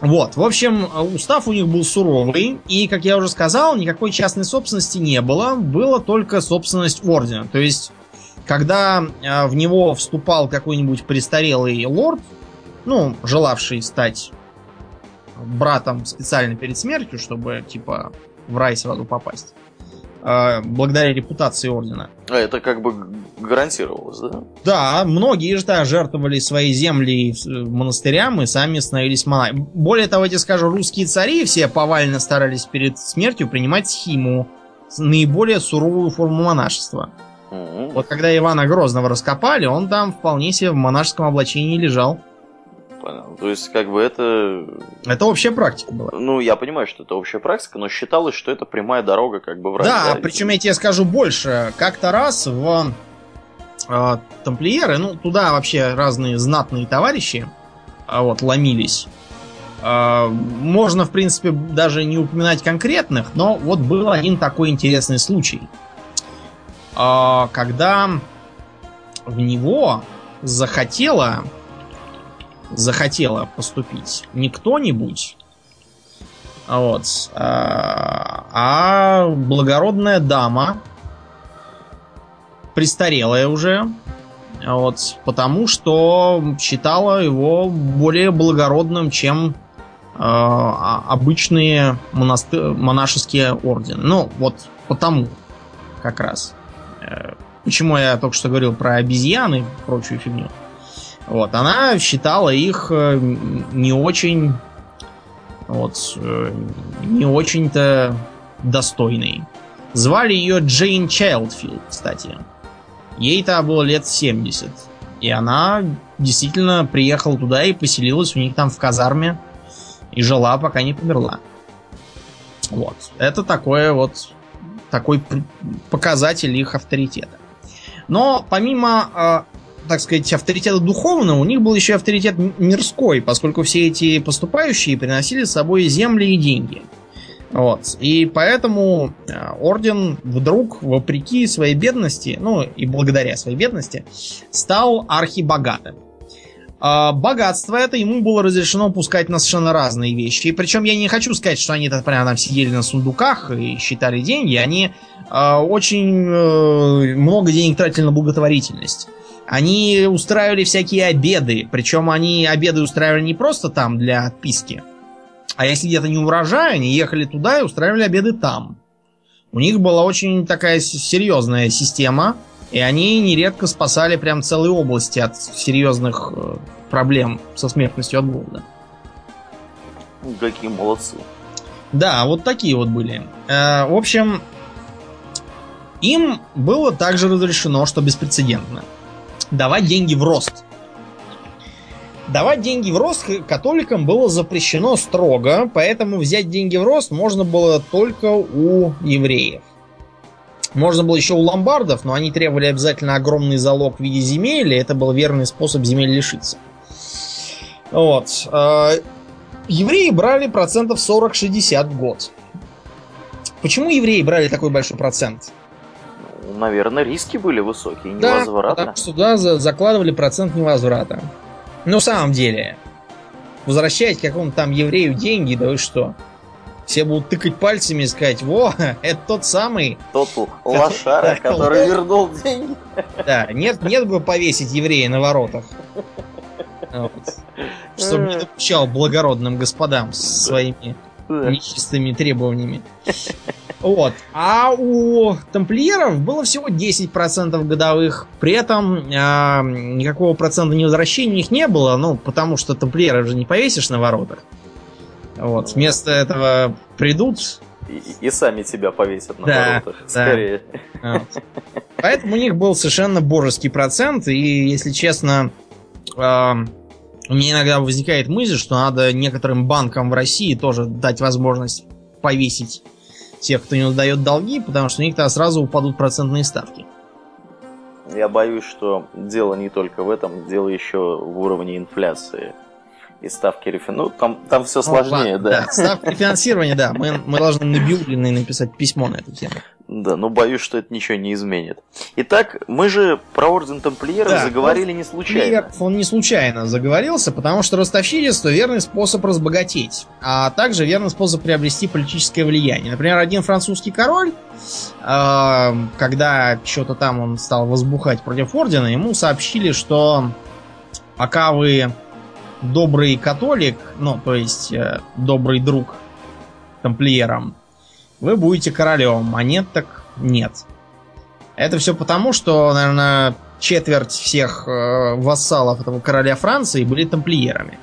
S2: Вот, в общем, устав у них был суровый, и, как я уже сказал, никакой частной собственности не было, было только собственность ордена. То есть, когда э, в него вступал какой-нибудь престарелый лорд, ну, желавший стать братом специально перед смертью, чтобы, типа, в рай сразу попасть. А, благодаря репутации ордена.
S1: А это как бы гарантировалось, да?
S2: Да, многие же да, жертвовали свои земли монастырям и сами становились монахами. Более того, я тебе скажу, русские цари все повально старались перед смертью принимать схиму, наиболее суровую форму монашества. mm Вот когда Ивана Грозного раскопали, он там вполне себе в монашеском облачении лежал
S1: понял. То есть, как бы это...
S2: Это общая практика была.
S1: Ну, я понимаю, что это общая практика, но считалось, что это прямая дорога как бы в рай.
S2: Да, да причем я тебе скажу больше. Как-то раз в э, тамплиеры, ну, туда вообще разные знатные товарищи э, вот, ломились. Э, можно, в принципе, даже не упоминать конкретных, но вот был один такой интересный случай. Э, когда в него захотела захотела поступить не кто-нибудь, а вот, а, а благородная дама, престарелая уже, а вот, потому что считала его более благородным, чем обычные монасты... монашеские ордены. Ну, вот потому как раз. Э, почему я только что говорил про обезьяны и прочую фигню. Вот, она считала их э, не очень, вот, э, не очень-то достойной. Звали ее Джейн Чайлдфилд, кстати. Ей-то было лет 70. И она действительно приехала туда и поселилась у них там в казарме. И жила, пока не померла. Вот. Это такое вот такой показатель их авторитета. Но помимо э, так сказать, авторитета духовного, у них был еще авторитет мирской, поскольку все эти поступающие приносили с собой земли и деньги. Вот. И поэтому э, орден вдруг, вопреки своей бедности, ну и благодаря своей бедности, стал архибогатым. А богатство это ему было разрешено пускать на совершенно разные вещи. И причем я не хочу сказать, что они прямо там сидели на сундуках и считали деньги. Они э, очень э, много денег тратили на благотворительность. Они устраивали всякие обеды. Причем они обеды устраивали не просто там для отписки, а если где-то не урожай, они ехали туда и устраивали обеды там. У них была очень такая серьезная система, и они нередко спасали прям целые области от серьезных э, проблем со смертностью от голода.
S1: Какие молодцы.
S2: Да, вот такие вот были. Э, в общем, им было также разрешено, что беспрецедентно, давать деньги в рост. Давать деньги в рост католикам было запрещено строго, поэтому взять деньги в рост можно было только у евреев. Можно было еще у ломбардов, но они требовали обязательно огромный залог в виде земель, и это был верный способ земель лишиться. Вот. А, евреи брали процентов 40-60 в год. Почему евреи брали такой большой процент?
S1: Наверное, риски были высокие,
S2: невозвратно. Да, потому что туда закладывали процент невозврата. Ну, в самом деле, возвращать какому-то там еврею деньги, да вы что? Все будут тыкать пальцами и сказать, во, это тот самый...
S1: Тот лошара, который вернул деньги.
S2: Да, нет, нет бы повесить еврея на воротах. Вот. Чтобы не допущал благородным господам своими нечистыми требованиями. Вот. А у тамплиеров было всего 10% годовых. При этом э, никакого процента невозвращения у них не было, ну, потому что тамплиеров же не повесишь на воротах. Вот. Вместо этого придут...
S1: И, и сами тебя повесят на да, воротах. Да. Скорее. Вот.
S2: Поэтому у них был совершенно божеский процент. И, если честно, э, у меня иногда возникает мысль, что надо некоторым банкам в России тоже дать возможность повесить тех, кто не отдает долги, потому что у них тогда сразу упадут процентные ставки.
S1: Я боюсь, что дело не только в этом, дело еще в уровне инфляции и ставки рефинансирования. Ну, там, там все сложнее, ну, ладно, да.
S2: да. Ставки рефинансирования, да. Мы, мы должны на Бьюлиной написать письмо на эту тему.
S1: Да, но боюсь, что это ничего не изменит. Итак, мы же про Орден Тамплиеров да, заговорили не случайно.
S2: Он не случайно заговорился, потому что ростовщичество – верный способ разбогатеть, а также верный способ приобрести политическое влияние. Например, один французский король, э, когда что-то там он стал возбухать против Ордена, ему сообщили, что пока вы добрый католик, ну, то есть э, добрый друг тамплиерам, вы будете королем, а нет, так нет. Это все потому, что, наверное, четверть всех э, вассалов этого короля Франции были тамплиерами.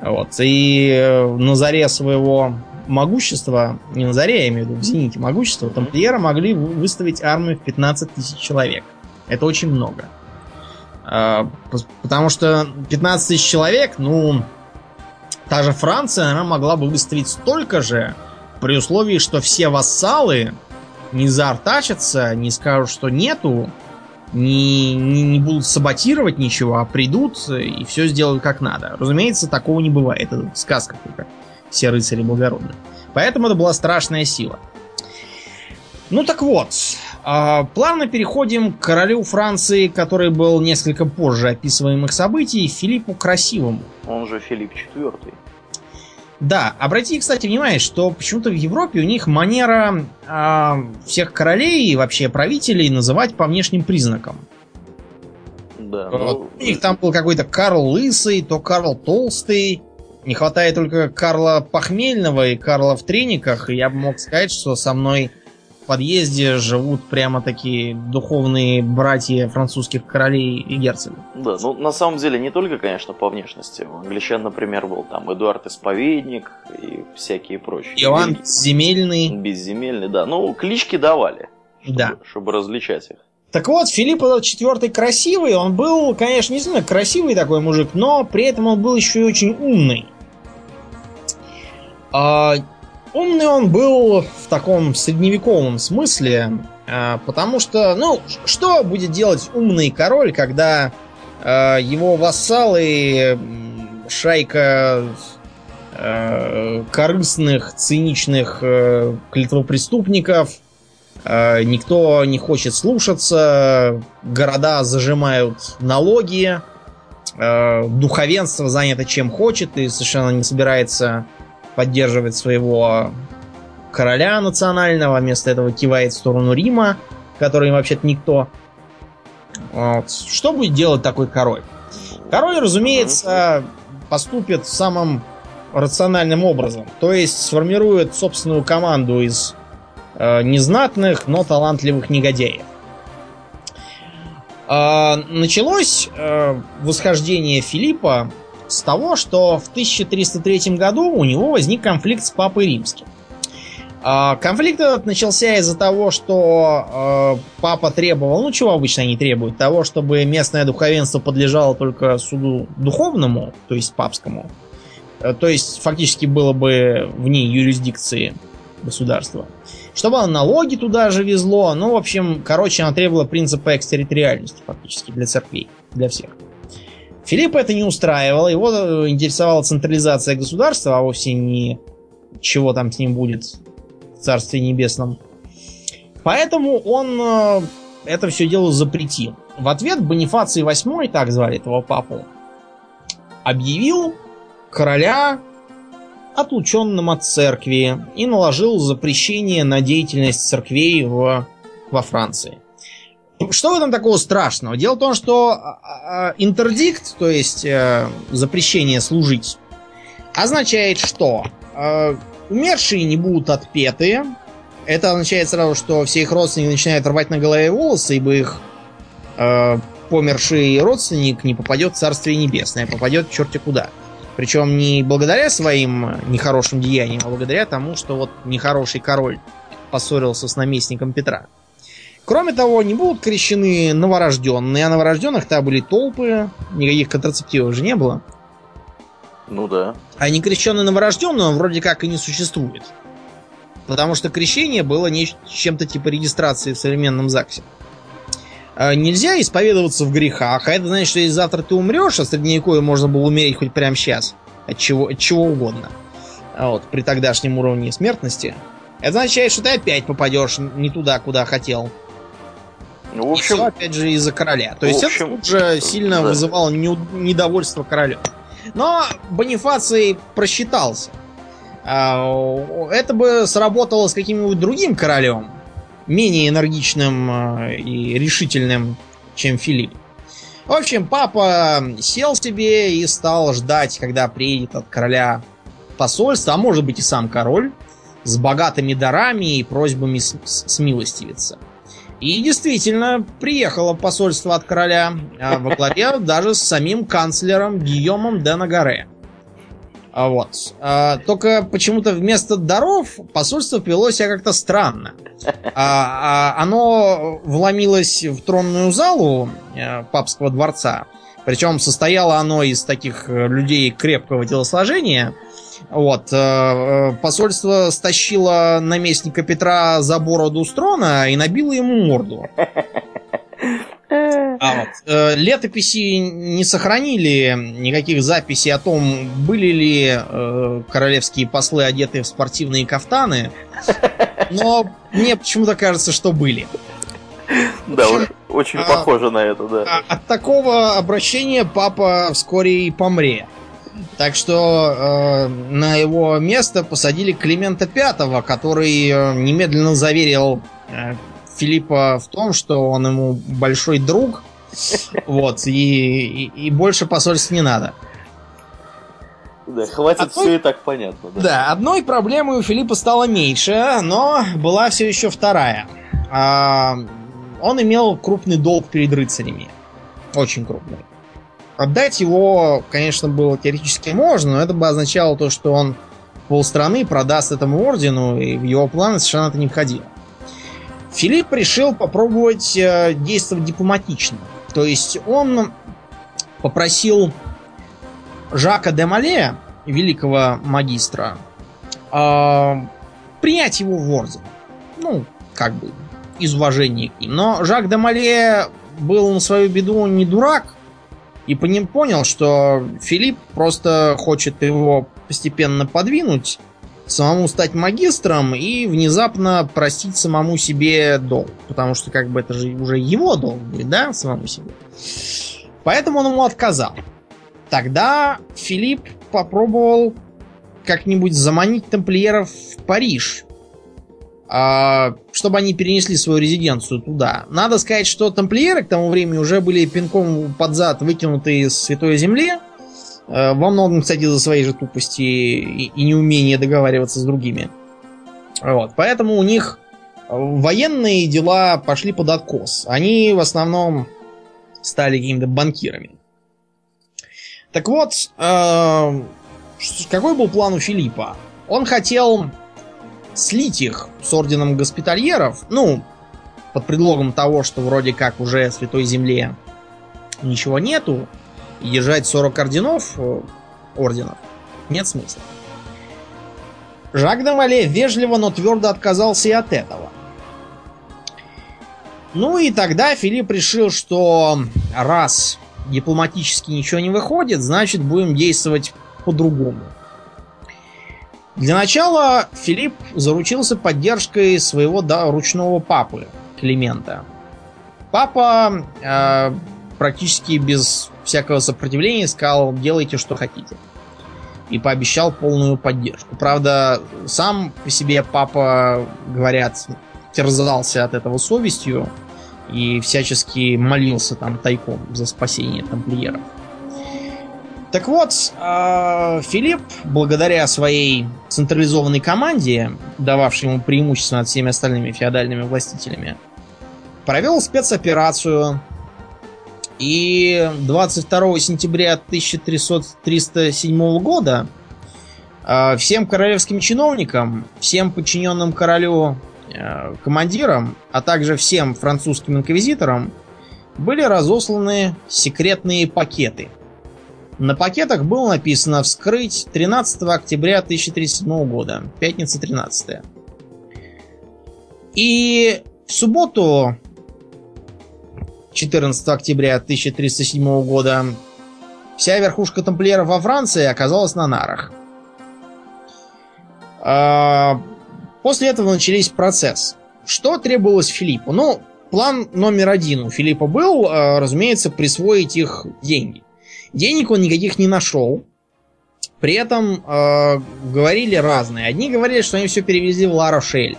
S2: Вот. И э, на заре своего могущества, не на заре, я имею в виду, в зените могущества, тамплиеры могли выставить армию в 15 тысяч человек. Это очень много. Э, потому что 15 тысяч человек, ну, та же Франция, наверное, могла бы выставить столько же, при условии, что все вассалы не заортачатся, не скажут, что нету, не, не, не будут саботировать ничего, а придут и все сделают как надо. Разумеется, такого не бывает. Это сказка только. Все рыцари благородны. Поэтому это была страшная сила. Ну так вот, а, плавно переходим к королю Франции, который был несколько позже описываемых событий, Филиппу Красивому.
S1: Он же Филипп IV.
S2: Да, обратите, кстати, внимание, что почему-то в Европе у них манера э, всех королей и вообще правителей называть по внешним признакам. Да. Ну... У них там был какой-то Карл Лысый, то Карл Толстый. Не хватает только Карла Похмельного и Карла в трениках, и я бы мог сказать, что со мной подъезде живут прямо такие духовные братья французских королей и герцогов.
S1: Да, ну на самом деле не только, конечно, по внешности. У англичан, например, был там Эдуард Исповедник и всякие прочие.
S2: Иоанн Безземельный.
S1: Безземельный, да. Ну, клички давали, чтобы, да. чтобы различать их.
S2: Так вот, Филипп четвертый красивый, он был, конечно, не знаю, красивый такой мужик, но при этом он был еще и очень умный. А, Умный он был в таком средневековом смысле, а, потому что, ну, что будет делать умный король, когда э, его вассалы, шайка э, корыстных, циничных клетвопреступников, никто не хочет слушаться, города зажимают налоги, духовенство занято чем хочет и совершенно не собирается поддерживать своего короля национального, вместо этого кивает в сторону Рима, который вообще-то никто. Вот. Что будет делать такой король? Король, разумеется, поступит самым рациональным образом. То есть сформирует собственную команду из э, незнатных, но талантливых негодяев. Э, началось э, восхождение Филиппа с того, что в 1303 году у него возник конфликт с папой римским. А, конфликт этот начался из-за того, что э, папа требовал, ну чего обычно они требуют, того, чтобы местное духовенство подлежало только суду духовному, то есть папскому. Э, то есть фактически было бы вне юрисдикции государства. Чтобы оно налоги туда же везло. Ну, в общем, короче, она требовала принципа экстерриториальности фактически для церквей, для всех. Филиппа это не устраивало, его э, интересовала централизация государства, а вовсе не чего там с ним будет в Царстве Небесном. Поэтому он э, это все дело запретил. В ответ Бонифаций VIII, так звали этого папу, объявил короля отлученным от церкви и наложил запрещение на деятельность церквей в, во Франции. Что в этом такого страшного? Дело в том, что а, а, интердикт, то есть э, запрещение служить, означает, что э, умершие не будут отпеты. Это означает сразу, что все их родственники начинают рвать на голове волосы, ибо их э, померший родственник не попадет в Царствие Небесное, а попадет черти куда. Причем не благодаря своим нехорошим деяниям, а благодаря тому, что вот нехороший король поссорился с наместником Петра. Кроме того, не будут крещены новорожденные, а новорожденных-то были толпы, никаких контрацептивов же не было.
S1: Ну да.
S2: А некрещенный новорожденный он вроде как и не существует. Потому что крещение было не чем-то типа регистрации в современном ЗАГСе. А нельзя исповедоваться в грехах, а это значит, что если завтра ты умрешь, а в средневековье можно было умереть хоть прямо сейчас. От чего, от чего угодно. А вот, при тогдашнем уровне смертности. Это означает, что ты опять попадешь не туда, куда хотел. Ну, в общем, И все, опять же, из-за короля. То есть общем, это тут же сильно да. вызывало недовольство короля. Но Бонифаций просчитался. А, это бы сработало с каким-нибудь другим королем, менее энергичным а, и решительным, чем Филипп. В общем, папа сел себе и стал ждать, когда приедет от короля посольство, а может быть и сам король, с богатыми дарами и просьбами смилостивиться. И действительно, приехало посольство от короля а во главе даже с самим канцлером Гийомом де Нагаре. А вот. А, только почему-то вместо даров посольство повело себя как-то странно. Оно вломилось в тронную залу папского дворца. Причем состояло оно из таких э, людей крепкого телосложения, вот. Э, э, посольство стащило наместника Петра за бороду с трона и набило ему морду. А вот, э, летописи не сохранили никаких записей о том, были ли э, королевские послы одеты в спортивные кафтаны, но мне почему-то кажется, что были.
S1: Да, очень а, похоже на это, да.
S2: А, от такого обращения папа вскоре и помре. Так что э, на его место посадили Климента Пятого, который э, немедленно заверил э, Филиппа в том, что он ему большой друг, вот, и, и, и больше посольств не надо.
S1: Да, хватит одной... все и так понятно.
S2: Да. да, одной проблемой у Филиппа стало меньше, но была все еще вторая. А, он имел крупный долг перед рыцарями. Очень крупный. Отдать его, конечно, было теоретически можно, но это бы означало то, что он полстраны продаст этому ордену, и в его планы совершенно это не входило. Филипп решил попробовать э, действовать дипломатично. То есть он попросил Жака де Мале, великого магистра, э, принять его в орден. Ну, как бы, из уважения к ним. Но Жак де Мале был на свою беду не дурак, и по ним понял, что Филипп просто хочет его постепенно подвинуть, самому стать магистром и внезапно простить самому себе долг. Потому что как бы это же уже его долг будет, да, самому себе. Поэтому он ему отказал. Тогда Филипп попробовал как-нибудь заманить тамплиеров в Париж, чтобы они перенесли свою резиденцию туда. Надо сказать, что тамплиеры к тому времени уже были пинком под зад выкинуты из Святой Земли, э, во многом, кстати, за свои же тупости и неумение договариваться с другими. Вот. Поэтому у них военные дела пошли под откос. Они в основном стали какими-то банкирами. Так вот, э, какой был план у Филиппа? Он хотел слить их с орденом госпитальеров, ну, под предлогом того, что вроде как уже Святой Земле ничего нету, и держать 40 орденов э, орденов нет смысла. Жак де Мале вежливо, но твердо отказался и от этого. Ну и тогда Филипп решил, что раз дипломатически ничего не выходит, значит будем действовать по-другому. Для начала Филипп заручился поддержкой своего да, ручного папы Климента. Папа э, практически без всякого сопротивления сказал, делайте что хотите. И пообещал полную поддержку. Правда, сам по себе папа, говорят, терзался от этого совестью и всячески молился там тайком за спасение тамплиеров. Так вот, а, Филипп, благодаря своей централизованной команде, дававшей ему преимущество над всеми остальными феодальными властителями, провел спецоперацию. И 22 сентября 1307 года а, всем королевским чиновникам, всем подчиненным королю а, командирам, а также всем французским инквизиторам были разосланы секретные пакеты – на пакетах было написано «Вскрыть 13 октября 1037 года». Пятница 13. И в субботу 14 октября 1307 года вся верхушка тамплиеров во Франции оказалась на нарах. А, после этого начались процесс. Что требовалось Филиппу? Ну, план номер один у Филиппа был, а, разумеется, присвоить их деньги. Денег он никаких не нашел. При этом э, говорили разные. Одни говорили, что они все перевезли в Ла-Рошель,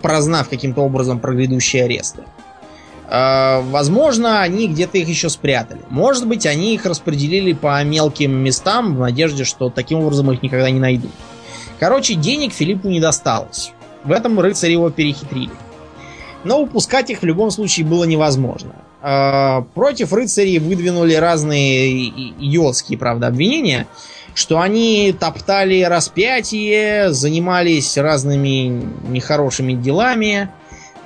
S2: прознав каким-то образом про грядущие аресты. Э, возможно, они где-то их еще спрятали. Может быть, они их распределили по мелким местам в надежде, что таким образом их никогда не найдут. Короче, денег Филиппу не досталось. В этом рыцари его перехитрили. Но упускать их в любом случае было невозможно. Э, против рыцарей выдвинули разные идиотские, правда, обвинения, что они топтали распятие, занимались разными нехорошими делами,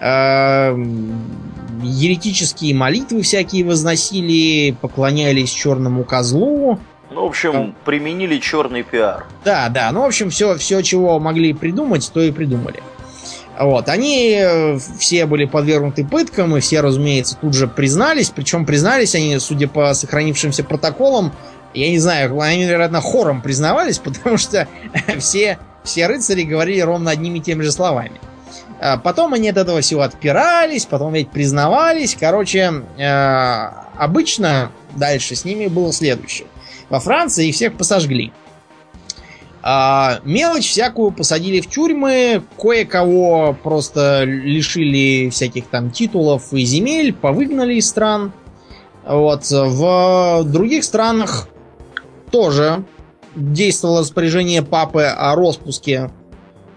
S2: э, еретические молитвы всякие возносили, поклонялись черному козлу.
S1: Ну, в общем, применили черный пиар.
S2: Да, да. Ну, в общем, все, все, чего могли придумать, то и придумали. Вот, они э, все были подвергнуты пыткам, и все, разумеется, тут же признались. Причем признались они, судя по сохранившимся протоколам, я не знаю, они, вероятно, хором признавались, потому что все, все рыцари говорили ровно одними и теми же словами. А потом они от этого всего отпирались, потом ведь признавались. Короче, э, обычно дальше с ними было следующее. Во Франции их всех посожгли. А, мелочь всякую посадили в тюрьмы, кое-кого просто лишили всяких там титулов и земель, повыгнали из стран. Вот. В других странах тоже действовало распоряжение папы о распуске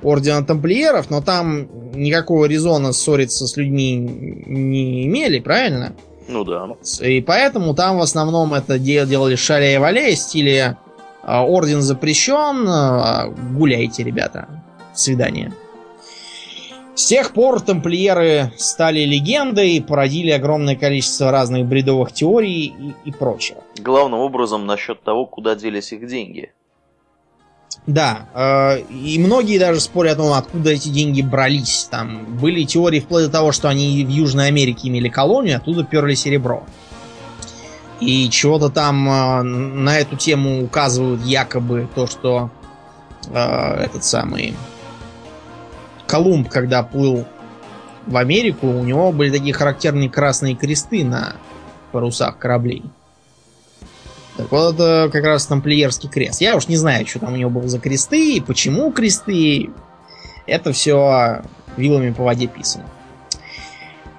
S2: ордена тамплиеров, но там никакого резона ссориться с людьми не имели, правильно?
S1: Ну да.
S2: И поэтому там в основном это делали шаля и валя в стиле орден запрещен, а, гуляйте, ребята. Свидание. С тех пор тамплиеры стали легендой, породили огромное количество разных бредовых теорий и, и прочего.
S1: Главным образом насчет того, куда делись их деньги.
S2: Да, э, и многие даже спорят о том, откуда эти деньги брались. Там были теории вплоть до того, что они в Южной Америке имели колонию, оттуда перли серебро. И чего-то там э, на эту тему указывают якобы то, что э, этот самый Колумб, когда плыл в Америку, у него были такие характерные красные кресты на парусах кораблей. Так вот, это как раз тамплиерский крест. Я уж не знаю, что там у него было за кресты, и почему кресты. Это все вилами по воде писано.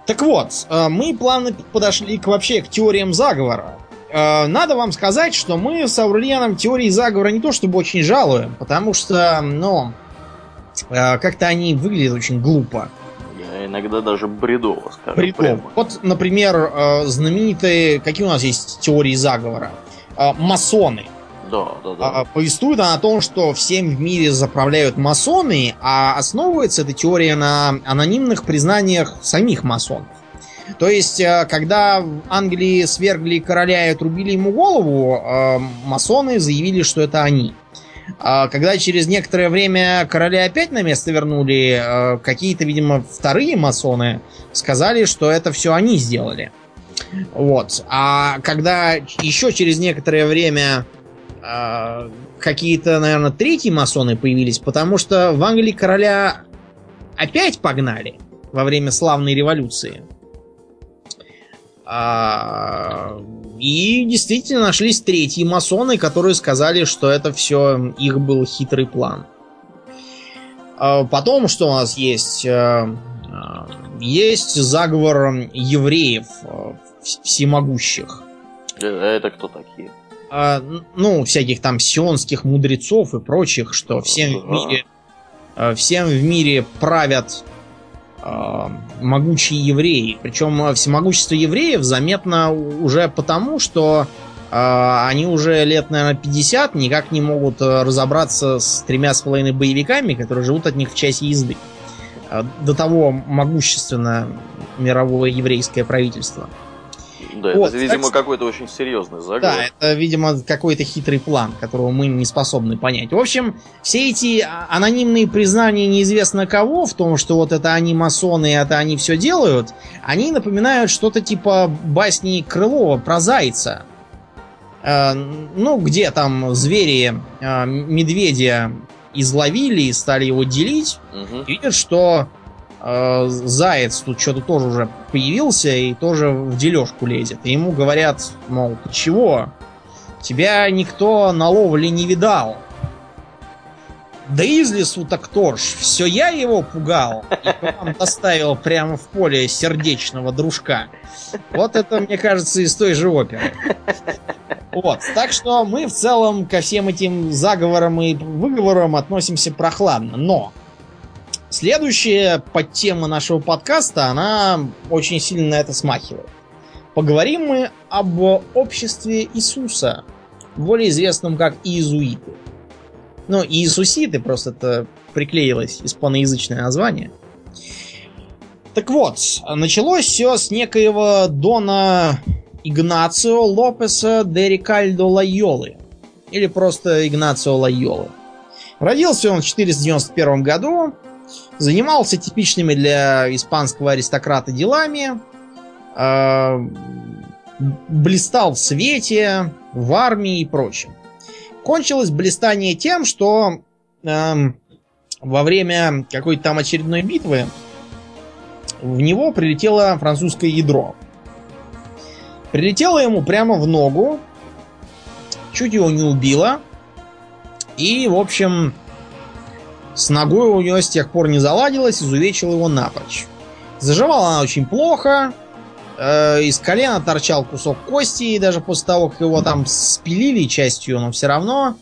S2: Так вот, э, мы плавно подошли к, вообще к теориям заговора. Э, надо вам сказать, что мы с Ауреленом теории заговора не то чтобы очень жалуем, потому что, ну, э, как-то они выглядят очень глупо.
S1: Иногда даже бредово,
S2: скажем Бредово. Прямо. Вот, например, знаменитые... Какие у нас есть теории заговора? Масоны.
S1: Да, да, да.
S2: Повествует она о том, что всем в мире заправляют масоны, а основывается эта теория на анонимных признаниях самих масонов. То есть, э, когда в Англии свергли короля и отрубили ему голову, э, масоны заявили, что это они. А когда через некоторое время короля опять на место вернули, э, какие-то, видимо, вторые масоны сказали, что это все они сделали. Вот. А когда еще через некоторое время а, какие-то, наверное, третьи масоны появились, потому что в Англии короля опять погнали во время славной революции. А, и действительно нашлись третьи масоны, которые сказали, что это все их был хитрый план. А, потом, что у нас есть? Есть заговор евреев всемогущих.
S1: Э, это кто такие?
S2: А, ну, всяких там сионских мудрецов и прочих, что всем в мире, а, всем в мире правят а, могучие евреи. Причем всемогущество евреев заметно уже потому, что а, они уже лет, наверное, 50 никак не могут разобраться с тремя с половиной боевиками, которые живут от них в часе езды. До того могущественно мировое еврейское правительство.
S1: Да, вот, это, видимо, так... какой-то очень серьезный заговор.
S2: Да, это, видимо, какой-то хитрый план, которого мы не способны понять. В общем, все эти а, анонимные признания неизвестно кого в том, что вот это они масоны, это они все делают, они напоминают что-то типа басни Крылова про зайца. Э, ну, где там звери э, медведя изловили и стали его делить, угу. видят, что заяц тут что-то тоже уже появился и тоже в дележку лезет. И ему говорят, мол, ты чего? Тебя никто на ловле не видал. Да из лесу так кто все я его пугал и вам доставил прямо в поле сердечного дружка. Вот это, мне кажется, из той же оперы. Вот, так что мы в целом ко всем этим заговорам и выговорам относимся прохладно. Но Следующая подтема нашего подкаста, она очень сильно на это смахивает. Поговорим мы об обществе Иисуса, более известном как иезуиты. Ну, иисуситы, просто это приклеилось испаноязычное название. Так вот, началось все с некоего Дона Игнацио Лопеса де Рикальдо Лайолы. Или просто Игнацио Лайолы. Родился он в 491 году Занимался типичными для испанского аристократа делами. Э, блистал в свете, в армии и прочем. Кончилось блистание тем, что э, во время какой-то там очередной битвы в него прилетело французское ядро. Прилетело ему прямо в ногу, чуть его не убило. И, в общем, с ногой у него с тех пор не заладилось, изувечил его напрочь. Заживала она очень плохо. Э, из колена торчал кусок кости, и даже после того, как его там спилили частью, но все равно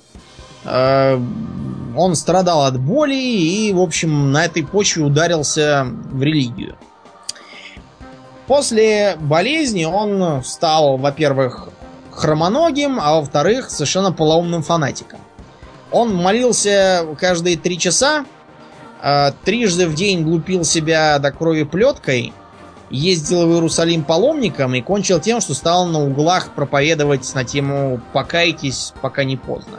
S2: э, он страдал от боли и, в общем, на этой почве ударился в религию. После болезни он стал, во-первых, хромоногим, а во-вторых, совершенно полоумным фанатиком. Он молился каждые три часа, а, трижды в день глупил себя до крови плеткой, ездил в Иерусалим паломником и кончил тем, что стал на углах проповедовать на тему «покайтесь, пока не поздно».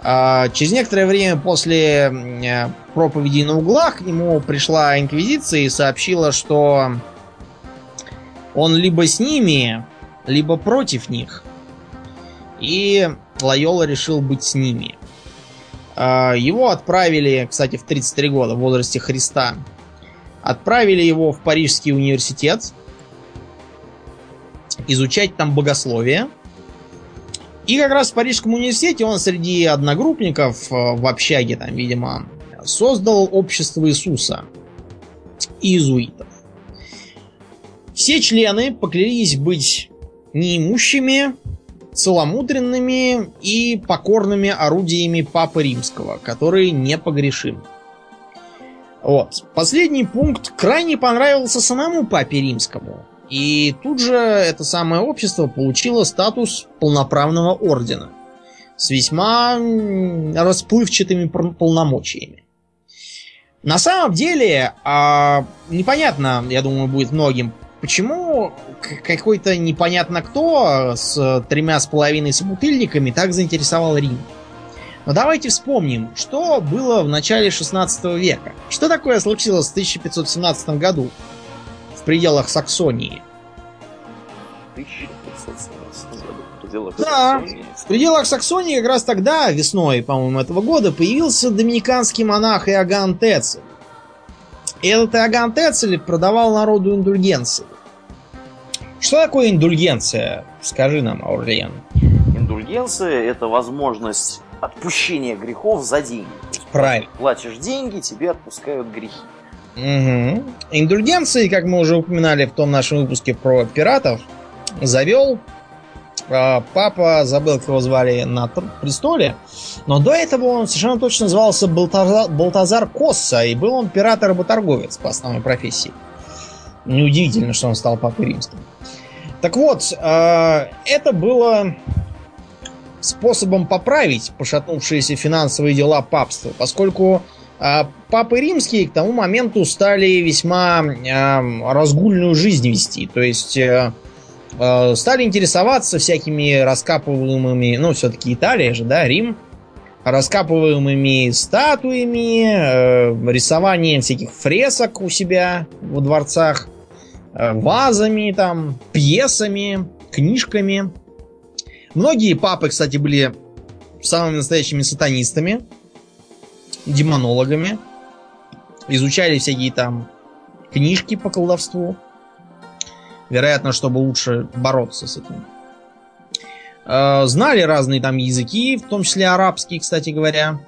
S2: А, через некоторое время после проповеди на углах к нему пришла инквизиция и сообщила, что он либо с ними, либо против них. И Лайола решил быть с ними. А, его отправили, кстати, в 33 года, в возрасте Христа. Отправили его в Парижский университет изучать там богословие. И как раз в Парижском университете он среди одногруппников э, в общаге, там, видимо, создал общество Иисуса иезуитов. Все члены поклялись быть неимущими, целомудренными и покорными орудиями Папы Римского, который непогрешим. Вот. Последний пункт крайне понравился самому Папе Римскому. И тут же это самое общество получило статус полноправного ордена с весьма расплывчатыми полномочиями. На самом деле, а, непонятно, я думаю, будет многим, почему какой-то непонятно кто с тремя с половиной собутыльниками так заинтересовал Рим. Но давайте вспомним, что было в начале 16 века. Что такое случилось в 1517 году в пределах Саксонии?
S1: 1517 году в пределах
S2: да, Саксонии? в пределах Саксонии как раз тогда, весной, по-моему, этого года, появился доминиканский монах Иоганн Тецель. И этот Иоганн Тецель продавал народу индульгенции. Что такое индульгенция? Скажи нам, Аурлиен.
S1: Индульгенция – это возможность отпущения грехов за деньги.
S2: Правильно.
S1: Платишь деньги, тебе отпускают грехи.
S2: Угу. Индульгенции, как мы уже упоминали в том нашем выпуске про пиратов, завел а, папа, забыл, как его звали на престоле, но до этого он совершенно точно назывался Балтазар, Балтазар Косса, и был он пират-работорговец по основной профессии. Неудивительно, что он стал папой римским. Так вот, а, это было способом поправить пошатнувшиеся финансовые дела папства, поскольку а, папы римские к тому моменту стали весьма разгульную жизнь вести. То есть э, э, стали интересоваться всякими раскапываемыми, ну, все-таки Италия же, да, Рим, раскапываемыми статуями, э, рисованием всяких фресок у себя в дворцах, вазами, там, пьесами, книжками. Многие папы, кстати, были самыми настоящими сатанистами, демонологами. Изучали всякие там книжки по колдовству. Вероятно, чтобы лучше бороться с этим. Э, знали разные там языки, в том числе арабский, кстати говоря.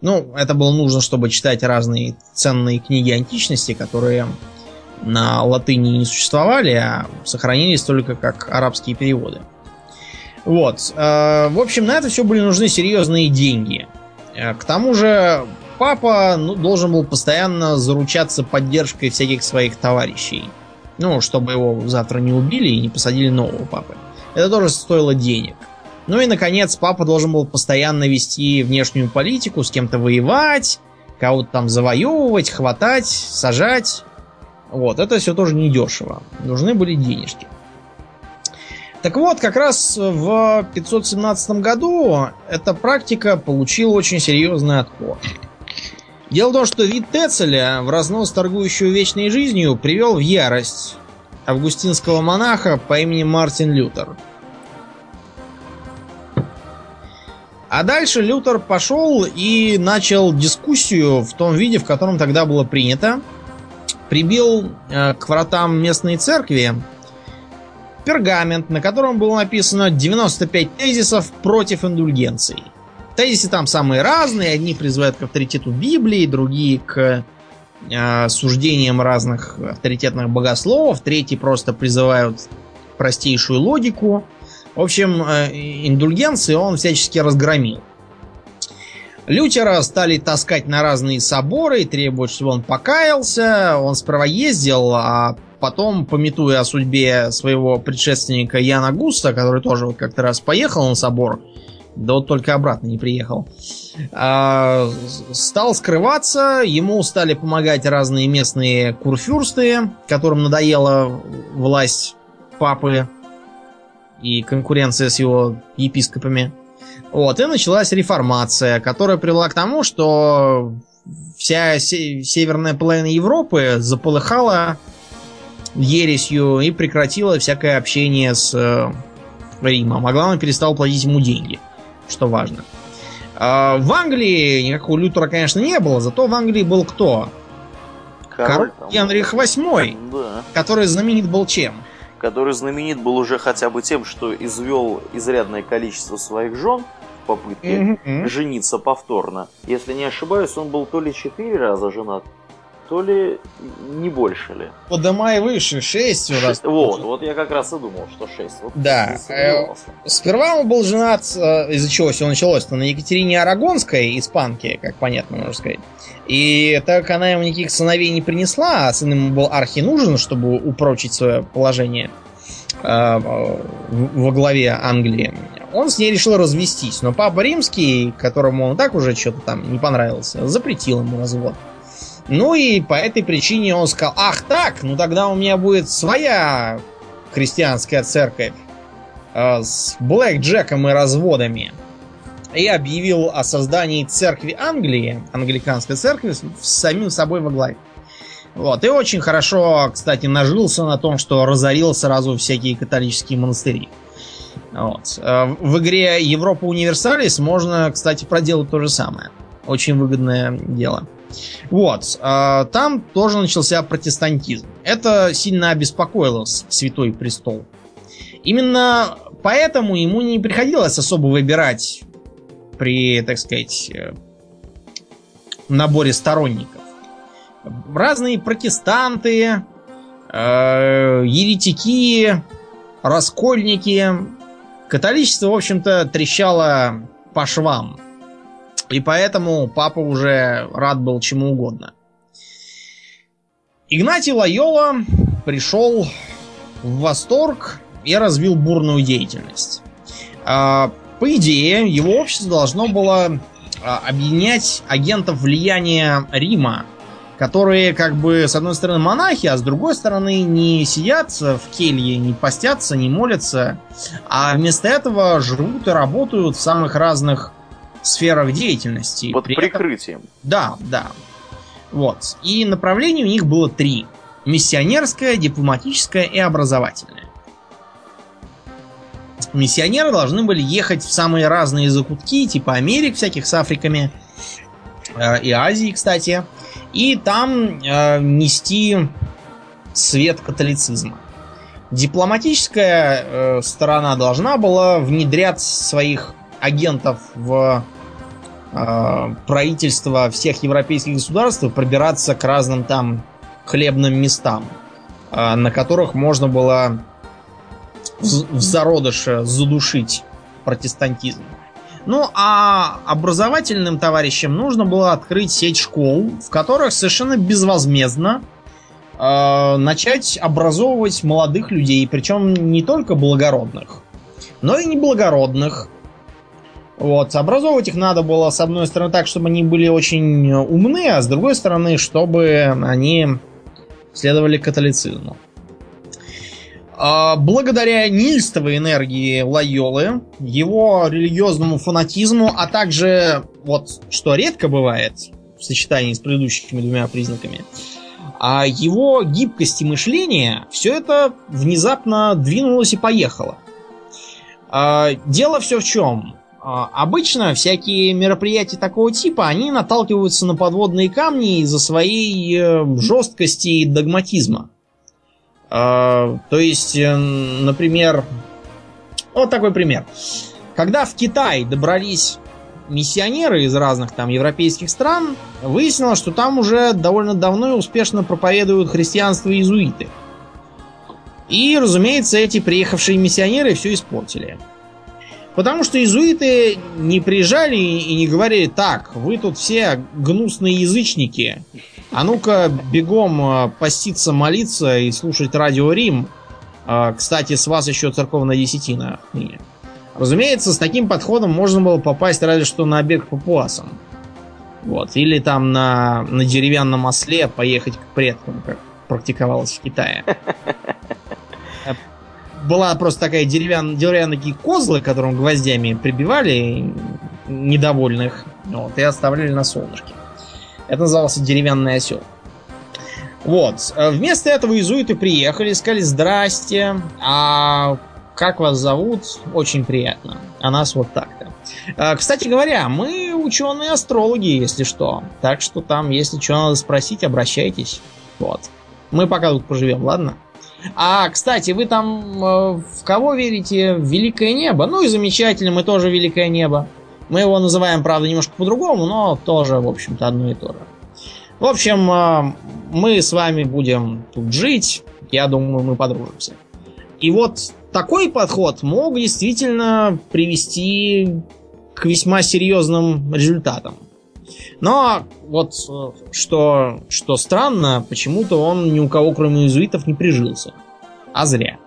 S2: Ну, это было нужно, чтобы читать разные ценные книги античности, которые на латыни не существовали, а сохранились только как арабские переводы. Вот. Э, в общем, на это все были нужны серьезные деньги. Э, к тому же, папа ну, должен был постоянно заручаться поддержкой всяких своих товарищей. Ну, чтобы его завтра не убили и не посадили нового папы. Это тоже стоило денег. Ну и, наконец, папа должен был постоянно вести внешнюю политику, с кем-то воевать, кого-то там завоевывать, хватать, сажать. Вот, это все тоже недешево. Нужны были денежки. Так вот, как раз в 517 году эта практика получила очень серьезный отпор. Дело в том, что вид Тецеля, в разнос торгующего вечной жизнью, привел в ярость августинского монаха по имени Мартин Лютер. А дальше Лютер пошел и начал дискуссию в том виде, в котором тогда было принято – прибил э, к вратам местной церкви пергамент, на котором было написано 95 тезисов против индульгенций. Тезисы там самые разные, одни призывают к авторитету Библии, другие к э, суждениям разных авторитетных богословов, третьи просто призывают простейшую логику. В общем, э, индульгенции он всячески разгромил. Лютера стали таскать на разные соборы и требовать, чтобы он покаялся. Он сперва ездил, а потом, пометуя о судьбе своего предшественника Яна Густа, который тоже вот как-то раз поехал на собор, да вот только обратно не приехал, а, стал скрываться, ему стали помогать разные местные курфюрсты, которым надоела власть папы и конкуренция с его епископами. Вот, и началась реформация, которая привела к тому, что вся северная половина Европы заполыхала ересью и прекратила всякое общение с э, Римом. А главное, перестал платить ему деньги, что важно. А в Англии никакого Лютера, конечно, не было, зато в Англии был кто? Король, Король Генрих VIII, да. который знаменит был чем?
S1: Который знаменит был уже хотя бы тем, что извел изрядное количество своих жен в попытке mm-hmm. жениться повторно. Если не ошибаюсь, он был то ли четыре раза женат, то ли не больше ли.
S2: По дома и выше, 6
S1: у нас. Вот, вот я как раз и думал, что 6. Вот
S2: да. Э, сперва он был женат, э, из-за чего все началось-то, на Екатерине Арагонской, испанке, как понятно можно сказать. И так как она ему никаких сыновей не принесла, а сын ему был архи нужен, чтобы упрочить свое положение э, во главе Англии, он с ней решил развестись. Но папа римский, которому он так уже что-то там не понравился, запретил ему развод. Ну и по этой причине он сказал, ах так, ну тогда у меня будет своя христианская церковь э, с Блэк Джеком и разводами. И объявил о создании церкви Англии, англиканской церкви, с самим собой во главе. Вот. И очень хорошо, кстати, нажился на том, что разорил сразу всякие католические монастыри. Вот. Э, в игре Европа Универсалис можно, кстати, проделать то же самое. Очень выгодное дело. Вот. А, там тоже начался протестантизм. Это сильно обеспокоило Святой Престол. Именно поэтому ему не приходилось особо выбирать при, так сказать, э, наборе сторонников. Разные протестанты, э, еретики, раскольники. Католичество, в общем-то, трещало по швам. И поэтому папа уже рад был чему угодно. Игнатий Лайола пришел в восторг и развил бурную деятельность. А, по идее, его общество должно было а, объединять агентов влияния Рима, которые как бы с одной стороны монахи, а с другой стороны не сидят в келье, не постятся, не молятся, а вместо этого живут и работают в самых разных сферах деятельности.
S1: Под При прикрытием.
S2: Этом... Да, да. Вот. И направлений у них было три. Миссионерское, дипломатическое и образовательное. Миссионеры должны были ехать в самые разные закутки, типа Америк всяких с Африками, э, и Азии, кстати, и там э, нести свет католицизма. Дипломатическая э, сторона должна была внедрять своих агентов в э, правительство всех европейских государств пробираться к разным там хлебным местам, э, на которых можно было в, в зародыше задушить протестантизм. Ну, а образовательным товарищам нужно было открыть сеть школ, в которых совершенно безвозмездно э, начать образовывать молодых людей, причем не только благородных, но и неблагородных, вот, образовывать их надо было, с одной стороны, так, чтобы они были очень умны, а с другой стороны, чтобы они следовали католицизму. А, благодаря неистовой энергии Лайолы, его религиозному фанатизму, а также, вот, что редко бывает в сочетании с предыдущими двумя признаками, а его гибкости мышления, все это внезапно двинулось и поехало. А, дело все в чем? А, обычно всякие мероприятия такого типа, они наталкиваются на подводные камни из-за своей э, жесткости и догматизма. А, то есть, э, например, вот такой пример. Когда в Китай добрались миссионеры из разных там европейских стран, выяснилось, что там уже довольно давно и успешно проповедуют христианство иезуиты. И, разумеется, эти приехавшие миссионеры все испортили. Потому что иезуиты не приезжали и не говорили, так, вы тут все гнусные язычники, а ну-ка бегом э, поститься, молиться и слушать радио Рим. А, кстати, с вас еще церковная десятина. Разумеется, с таким подходом можно было попасть разве что на бег по папуасам. Вот. Или там на, на деревянном осле поехать к предкам, как практиковалось в Китае была просто такая деревянная, деревянные козлы, которым гвоздями прибивали недовольных, вот, и оставляли на солнышке. Это назывался деревянный осел. Вот. Вместо этого иезуиты приехали, сказали «Здрасте, а как вас зовут? Очень приятно. А нас вот так-то». А, кстати говоря, мы ученые-астрологи, если что. Так что там, если что надо спросить, обращайтесь. Вот. Мы пока тут поживем, ладно? А, кстати, вы там э, в кого верите? В Великое Небо? Ну и замечательно, мы тоже Великое Небо. Мы его называем, правда, немножко по-другому, но тоже, в общем-то, одно и то же. В общем, э, мы с вами будем тут жить. Я думаю, мы подружимся. И вот такой подход мог действительно привести к весьма серьезным результатам. Но вот э, что, что странно, почему-то он ни у кого, кроме иезуитов, не прижился. А зря.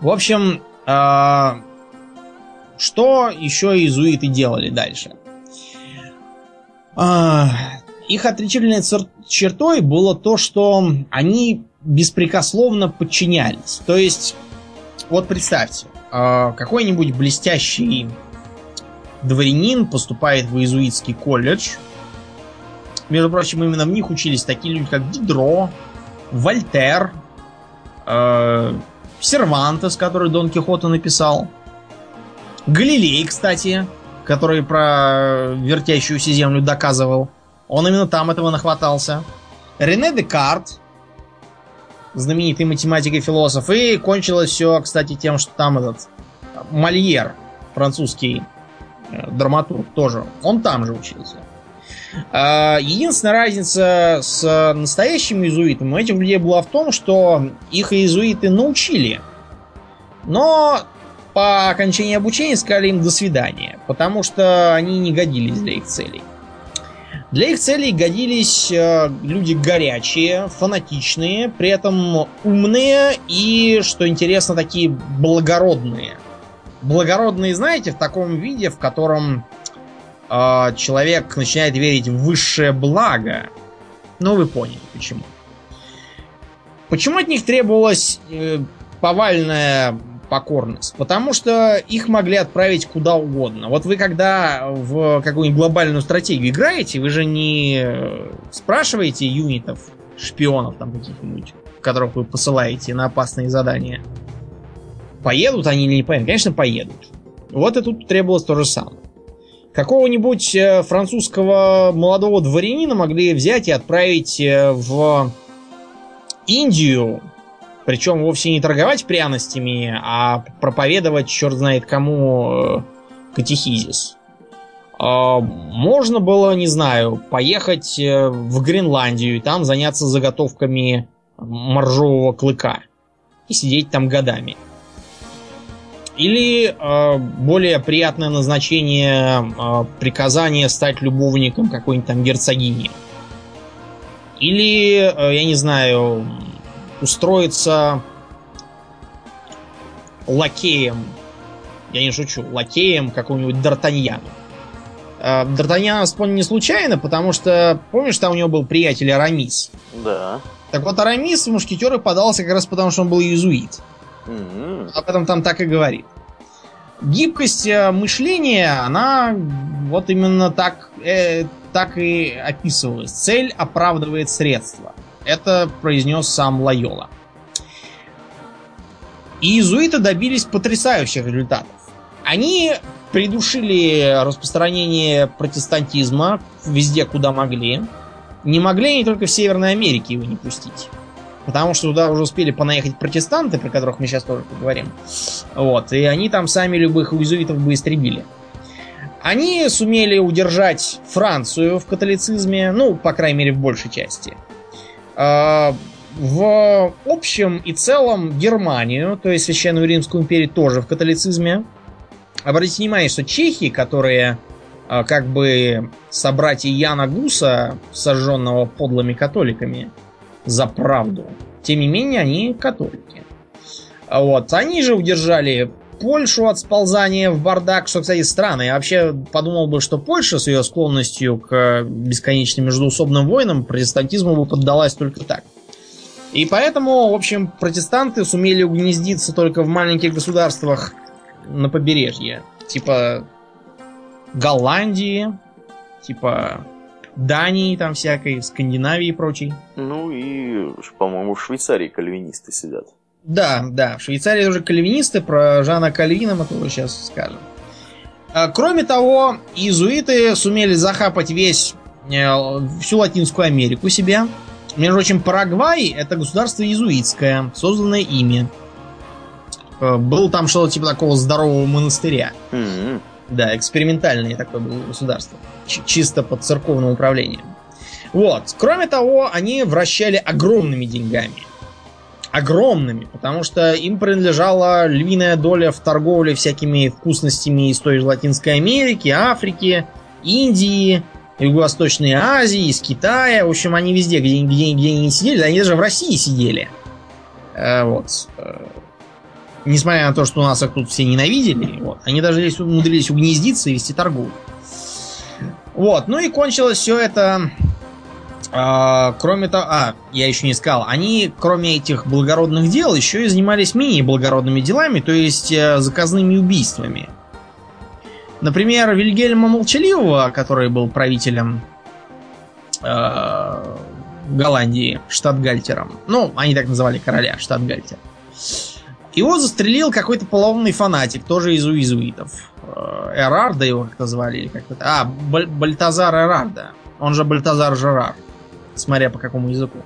S2: В общем, э, что еще иезуиты делали дальше? Э, их отличительной чертой было то, что они беспрекословно подчинялись. То есть, вот представьте, э, какой-нибудь блестящий дворянин поступает в иезуитский колледж. Между прочим, именно в них учились такие люди, как Дидро, Вольтер, э, Сервантес, который Дон Кихота написал, Галилей, кстати, который про вертящуюся землю доказывал. Он именно там этого нахватался. Рене Декарт, знаменитый математик и философ. И кончилось все, кстати, тем, что там этот Мольер, французский драматург тоже, он там же учился. А, единственная разница с настоящими иезуитами у этих людей была в том, что их иезуиты научили. Но по окончании обучения сказали им до свидания, потому что они не годились для их целей. Для их целей годились э, люди горячие, фанатичные, при этом умные и, что интересно, такие благородные благородные, знаете, в таком виде, в котором э, человек начинает верить в высшее благо. Ну, вы поняли, почему. Почему от них требовалась э, повальная покорность? Потому что их могли отправить куда угодно. Вот вы когда в какую-нибудь глобальную стратегию играете, вы же не спрашиваете юнитов, шпионов там каких-нибудь, которых вы посылаете на опасные задания. Поедут они или не поедут? Конечно, поедут. Вот и тут требовалось то же самое. Какого-нибудь э, французского молодого дворянина могли взять и отправить э, в Индию, причем вовсе не торговать пряностями, а проповедовать черт знает кому э, катехизис. А, можно было, не знаю, поехать в Гренландию и там заняться заготовками моржового клыка и сидеть там годами. Или э, более приятное назначение э, приказания стать любовником какой-нибудь там герцогини. Или, э, я не знаю, устроиться лакеем. Я не шучу, лакеем какому-нибудь Д'Артаньяну. Э, Д'Артаньян вспомнил не случайно, потому что, помнишь, там у него был приятель Арамис?
S1: Да.
S2: Так вот, Арамис в мушкетеры подался как раз потому, что он был иезуит. Mm-hmm. Об этом там так и говорит. Гибкость э, мышления, она вот именно так, э, так и описывалась. Цель оправдывает средства. Это произнес сам Лайола. И иезуиты добились потрясающих результатов. Они придушили распространение протестантизма везде, куда могли. Не могли они только в Северной Америке его не пустить. Потому что туда уже успели понаехать протестанты, про которых мы сейчас тоже поговорим. Вот. И они там сами любых иезуитов бы истребили. Они сумели удержать Францию в католицизме, ну, по крайней мере, в большей части. А, в общем и целом Германию, то есть Священную Римскую империю, тоже в католицизме. Обратите внимание, что чехи, которые а, как бы собратья Яна Гуса, сожженного подлыми католиками, за правду. Тем не менее, они католики. Вот. Они же удержали Польшу от сползания в бардак, что, кстати, странно. Я вообще подумал бы, что Польша с ее склонностью к бесконечным междуусобным войнам протестантизму бы поддалась только так. И поэтому, в общем, протестанты сумели угнездиться только в маленьких государствах на побережье. Типа Голландии, типа Дании там всякой, Скандинавии и прочей.
S1: Ну и, по-моему, в Швейцарии кальвинисты сидят.
S2: Да, да, в Швейцарии тоже кальвинисты, про Жана Кальвина мы тоже сейчас скажем. А, кроме того, иезуиты сумели захапать весь, э, всю Латинскую Америку себе. Между прочим, Парагвай это государство иезуитское, созданное ими. Э, Был там что-то типа такого здорового монастыря.
S1: М-м.
S2: Да, экспериментальное такое было государство. Чисто под церковным управлением. Вот. Кроме того, они вращали огромными деньгами. Огромными, потому что им принадлежала львиная доля в торговле всякими вкусностями из той же Латинской Америки, Африки, Индии, Юго-Восточной Азии, из Китая. В общем, они везде, где, где, где они сидели, они даже в России сидели. Э, вот. Э, Несмотря на то, что у нас их тут все ненавидели, вот, они даже здесь умудрились угнездиться и вести торговлю. Вот, ну и кончилось все это. а, кроме того, а, я еще не сказал, они, кроме этих благородных дел, еще и занимались менее благородными делами, то есть э, заказными убийствами. Например, Вильгельма Молчаливого, который был правителем э, Голландии, штатгальтером. Ну, они так называли короля, штатгальтер. Его застрелил какой-то полоумный фанатик, тоже из уизуитов. Э, Эрарда его как-то звали, или как-то. А, Баль- Бальтазар Эрарда. Он же Бальтазар Жерар. Смотря по какому языку.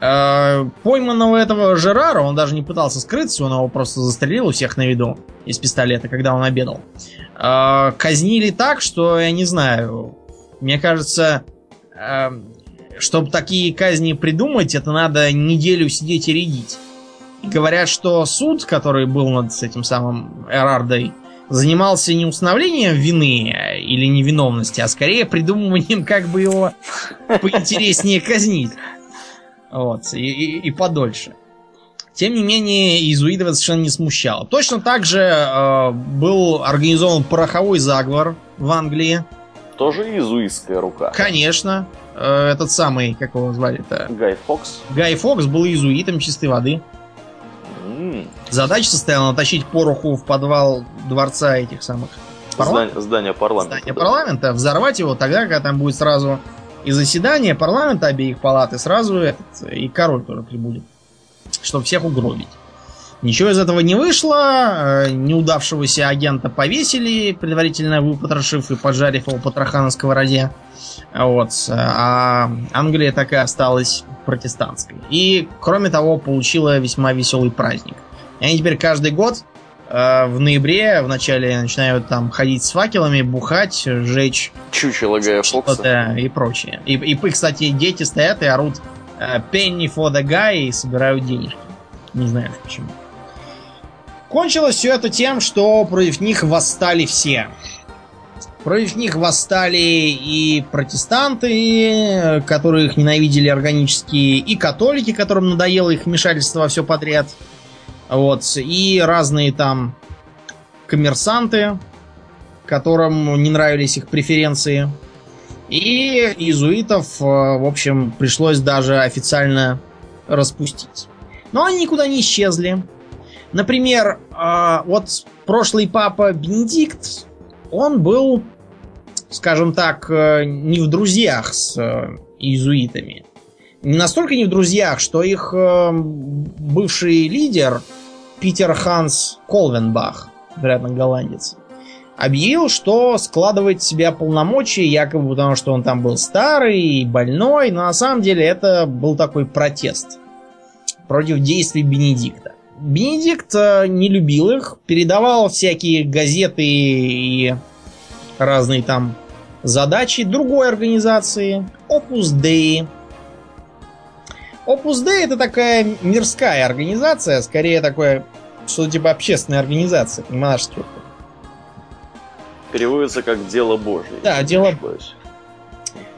S2: Э, Пойманного этого Жерара, он даже не пытался скрыться, он его просто застрелил у всех на виду из пистолета, когда он обедал. Э, Казнили так, что, я не знаю, мне кажется, чтобы такие казни придумать, это надо неделю сидеть и рядить. Говорят, что суд, который был над этим самым Эрардой, занимался не установлением вины или невиновности, а скорее придумыванием, как бы его поинтереснее казнить. Вот, и, и- и подольше. Тем не менее, иезуитов это совершенно не смущало. Точно так же э, был организован пороховой заговор в Англии.
S1: Тоже иезуитская рука.
S2: Конечно, э, этот самый, как его звали-то,
S1: Гай Фокс.
S2: Гай Фокс был иезуитом чистой воды. Задача состояла натащить пороху в подвал дворца этих самых парламентов.
S1: Здание, здание парламента. да.
S2: парламента, взорвать его тогда, когда там будет сразу и заседание парламента обеих палат, и сразу этот, и король тоже прибудет, чтобы всех угробить. Ничего из этого не вышло, э, неудавшегося агента повесили, предварительно выпотрошив и поджарив его потроха на сковороде. Вот. А Англия так и осталась протестантской. И, кроме того, получила весьма веселый праздник. И они теперь каждый год э, в ноябре, в начале начинают там ходить с факелами, бухать, жечь
S1: Чучело Гая Фокса.
S2: и прочее. И, и, кстати, дети стоят и орут э, penny for the guy и собирают денежки. Не знаю почему. Кончилось все это тем, что против них восстали все. Против них восстали и протестанты, которых ненавидели органические, и католики, которым надоело их вмешательство во все подряд. Вот, и разные там коммерсанты, которым не нравились их преференции. И иезуитов, э, в общем, пришлось даже официально распустить. Но они никуда не исчезли. Например, э, вот прошлый папа Бенедикт, он был, скажем так, э, не в друзьях с э, иезуитами. Не настолько не в друзьях, что их э, бывший лидер Питер Ханс Колвенбах, вероятно, голландец, объявил, что складывает в себя полномочия, якобы потому, что он там был старый и больной, но на самом деле это был такой протест против действий Бенедикта. Бенедикт э, не любил их, передавал всякие газеты и разные там задачи другой организации, Opus Dei. Opus Dei это такая мирская организация, скорее такое, что-то типа общественной организации, монашеских.
S1: Переводится как дело Божье.
S2: Да, дело-
S1: ошибаюсь.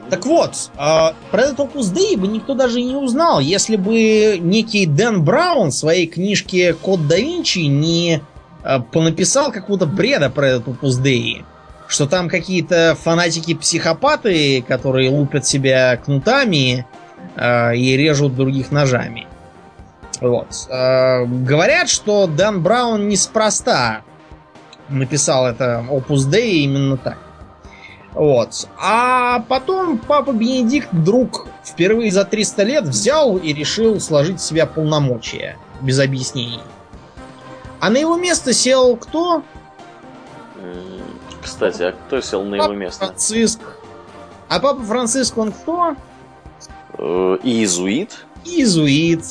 S2: Так вот, а, про этот Opus Dei бы никто даже и не узнал, если бы некий Дэн Браун в своей книжке «Код да Винчи» не а, понаписал какого-то бреда про этот Opus Dei. Что там какие-то фанатики-психопаты, которые лупят себя кнутами а, и режут других ножами. Вот. А, говорят, что Дэн Браун неспроста написал это Opus Dei именно так. Вот. А потом папа Бенедикт вдруг впервые за 300 лет взял и решил сложить в себя полномочия. Без объяснений. А на его место сел кто?
S1: Кстати, а кто сел на
S2: папа
S1: его место?
S2: Франциск. А папа Франциск он кто?
S1: Э, Иезуит.
S2: Иезуит.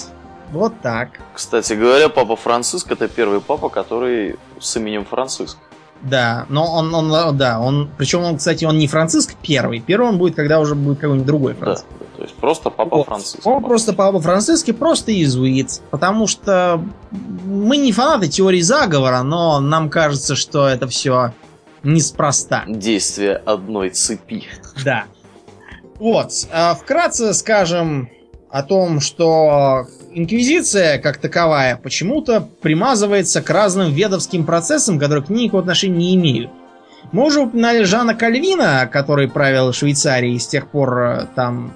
S2: Вот так.
S1: Кстати говоря, папа Франциск это первый папа, который с именем Франциск.
S2: Да, но он, он, да, он, причем он, кстати, он не Франциск первый. Первый он будет, когда уже будет какой-нибудь другой Франциск.
S1: да, то есть просто папа
S2: Вот.
S1: Франциск.
S2: Он просто папа Франциск и просто иезуит. Потому что мы не фанаты теории заговора, но нам кажется, что это все неспроста.
S1: Действие одной цепи.
S2: Да. Вот. а Вкратце скажем о том, что инквизиция, как таковая, почему-то примазывается к разным ведовским процессам, которые к ней никакого отношения не имеют. Мы уже упоминали Жана Кальвина, который правил Швейцарией, и с тех пор э, там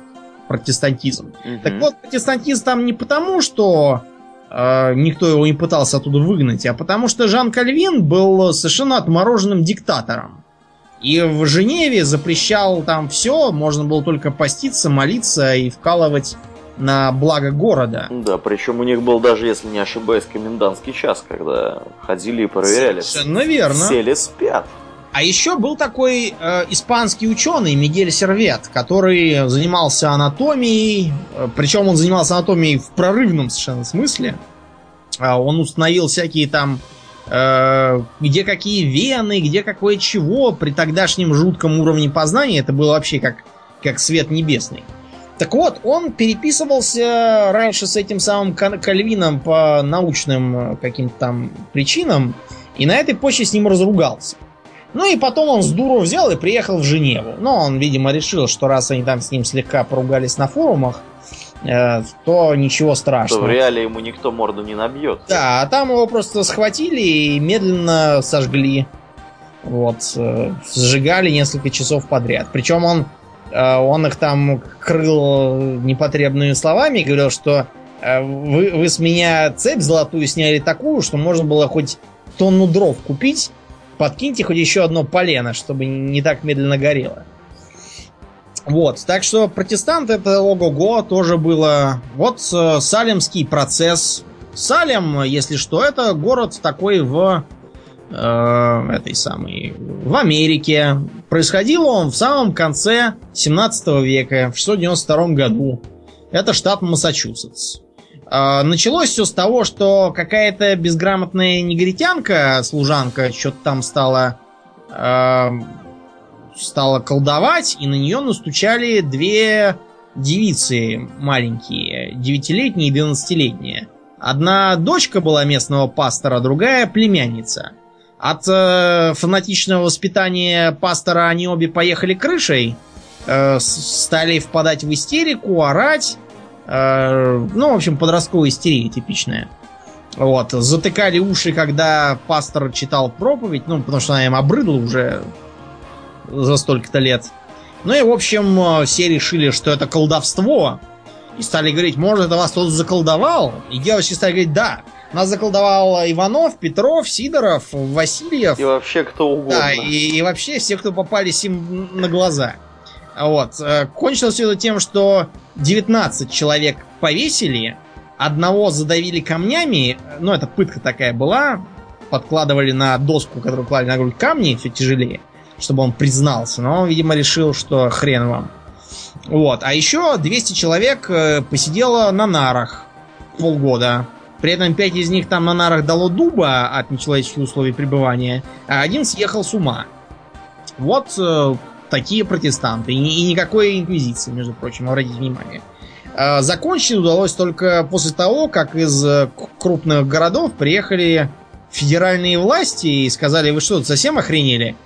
S2: протестантизм. Так
S1: Мгм.
S2: вот, протестантизм там не потому, что э, никто его не пытался оттуда выгнать, а потому что Жан Кальвин был совершенно отмороженным диктатором. И в Женеве запрещал там все, можно было только поститься, молиться и вкалывать на благо города.
S1: Да, причем у них был даже, если не ошибаюсь, комендантский час, когда ходили и проверяли.
S2: Совершенно верно.
S1: Все ли спят?
S2: А еще был такой э, испанский ученый Мигель Сервет, который занимался анатомией, э, причем он занимался анатомией в прорывном совершенно смысле. А он установил всякие там, э, где какие вены, где какое чего, при тогдашнем жутком уровне познания это было вообще как, как свет небесный. Так вот, он переписывался раньше с этим самым Кальвином по научным э, каким-то там причинам, и на этой почве с ним разругался. Ну и потом он с дуру взял и приехал в Женеву. Но он, видимо, решил, что раз они там с ним слегка поругались на форумах, э, то ничего
S1: Что в
S2: страшного.
S1: реале ему никто морду не набьет.
S2: Да, а там его просто схватили и медленно сожгли. Вот, э, сжигали несколько часов подряд. Причем он, он их там крыл непотребными словами, говорил, что э, вы, вы с меня цепь золотую сняли такую, что можно было хоть тонну дров купить, подкиньте хоть еще одно полено, чтобы не так медленно горело. Вот, так что протестант это ого-го тоже было. Вот э, Салемский процесс. Салем, если что, это город такой в этой самой в Америке. Происходил он в самом конце 17 века, в 692 году. Это штат Массачусетс. Э, Началось все с того, что какая-то безграмотная негритянка, служанка, что-то там стала э, стала колдовать, и на нее настучали две девицы маленькие, девятилетние и двенадцатилетние. Одна дочка была местного пастора, другая племянница. От э, фанатичного воспитания пастора они обе поехали крышей, э, стали впадать в истерику, орать. э, ну, в общем, подростковая истерия типичная. Вот, затыкали уши, когда пастор читал проповедь, ну, потому что она им обрыдла уже за столько-то лет. Ну и, в общем, э, все решили, что это колдовство. И стали говорить, может, это вас кто-то заколдовал? И девочки стали говорить, да. Нас заколдовал Иванов, Петров, Сидоров, Васильев.
S1: И вообще кто угодно.
S2: Да, и, и вообще все, кто попались им на глаза. Вот. э, Кончилось все это тем, что 19 человек повесили, одного задавили камнями, ну, это пытка такая была, подкладывали на доску, которую клали на грудь камни, все тяжелее, чтобы он признался, но он, видимо, решил, что хрен вам. Вот. А еще 200 человек э, посидело на нарах полгода. При этом 5 из них там на нарах дало дуба от нечеловеческих условий пребывания, а один съехал с ума. Вот э, такие протестанты. И, и никакой инквизиции, между прочим, обратите внимание. Э, закончить удалось только после того, как из э, крупных городов приехали федеральные власти и сказали, вы что, совсем охренели?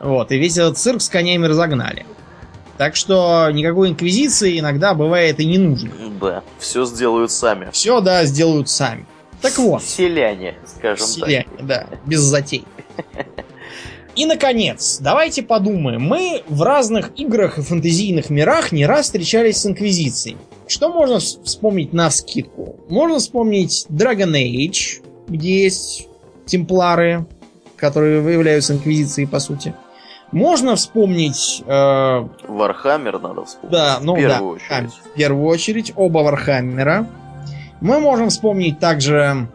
S2: Вот, и весь этот цирк с конями разогнали. Так что никакой инквизиции иногда бывает и не нужно.
S1: Да, все сделают сами.
S2: Все, да, сделают сами. Так вот.
S1: Селяне, скажем
S2: Селяне, да, без затей. И, наконец, давайте подумаем. Мы в разных играх и фэнтезийных мирах не раз встречались с Инквизицией. Что можно вс- вспомнить на скидку? Можно вспомнить Dragon Age, где есть темплары, которые являются Инквизицией, по сути. Можно вспомнить... Э,
S1: Вархаммер надо вспомнить.
S2: Да, ну
S1: в первую
S2: да,
S1: очередь.
S2: в первую очередь оба Вархаммера. Мы можем вспомнить также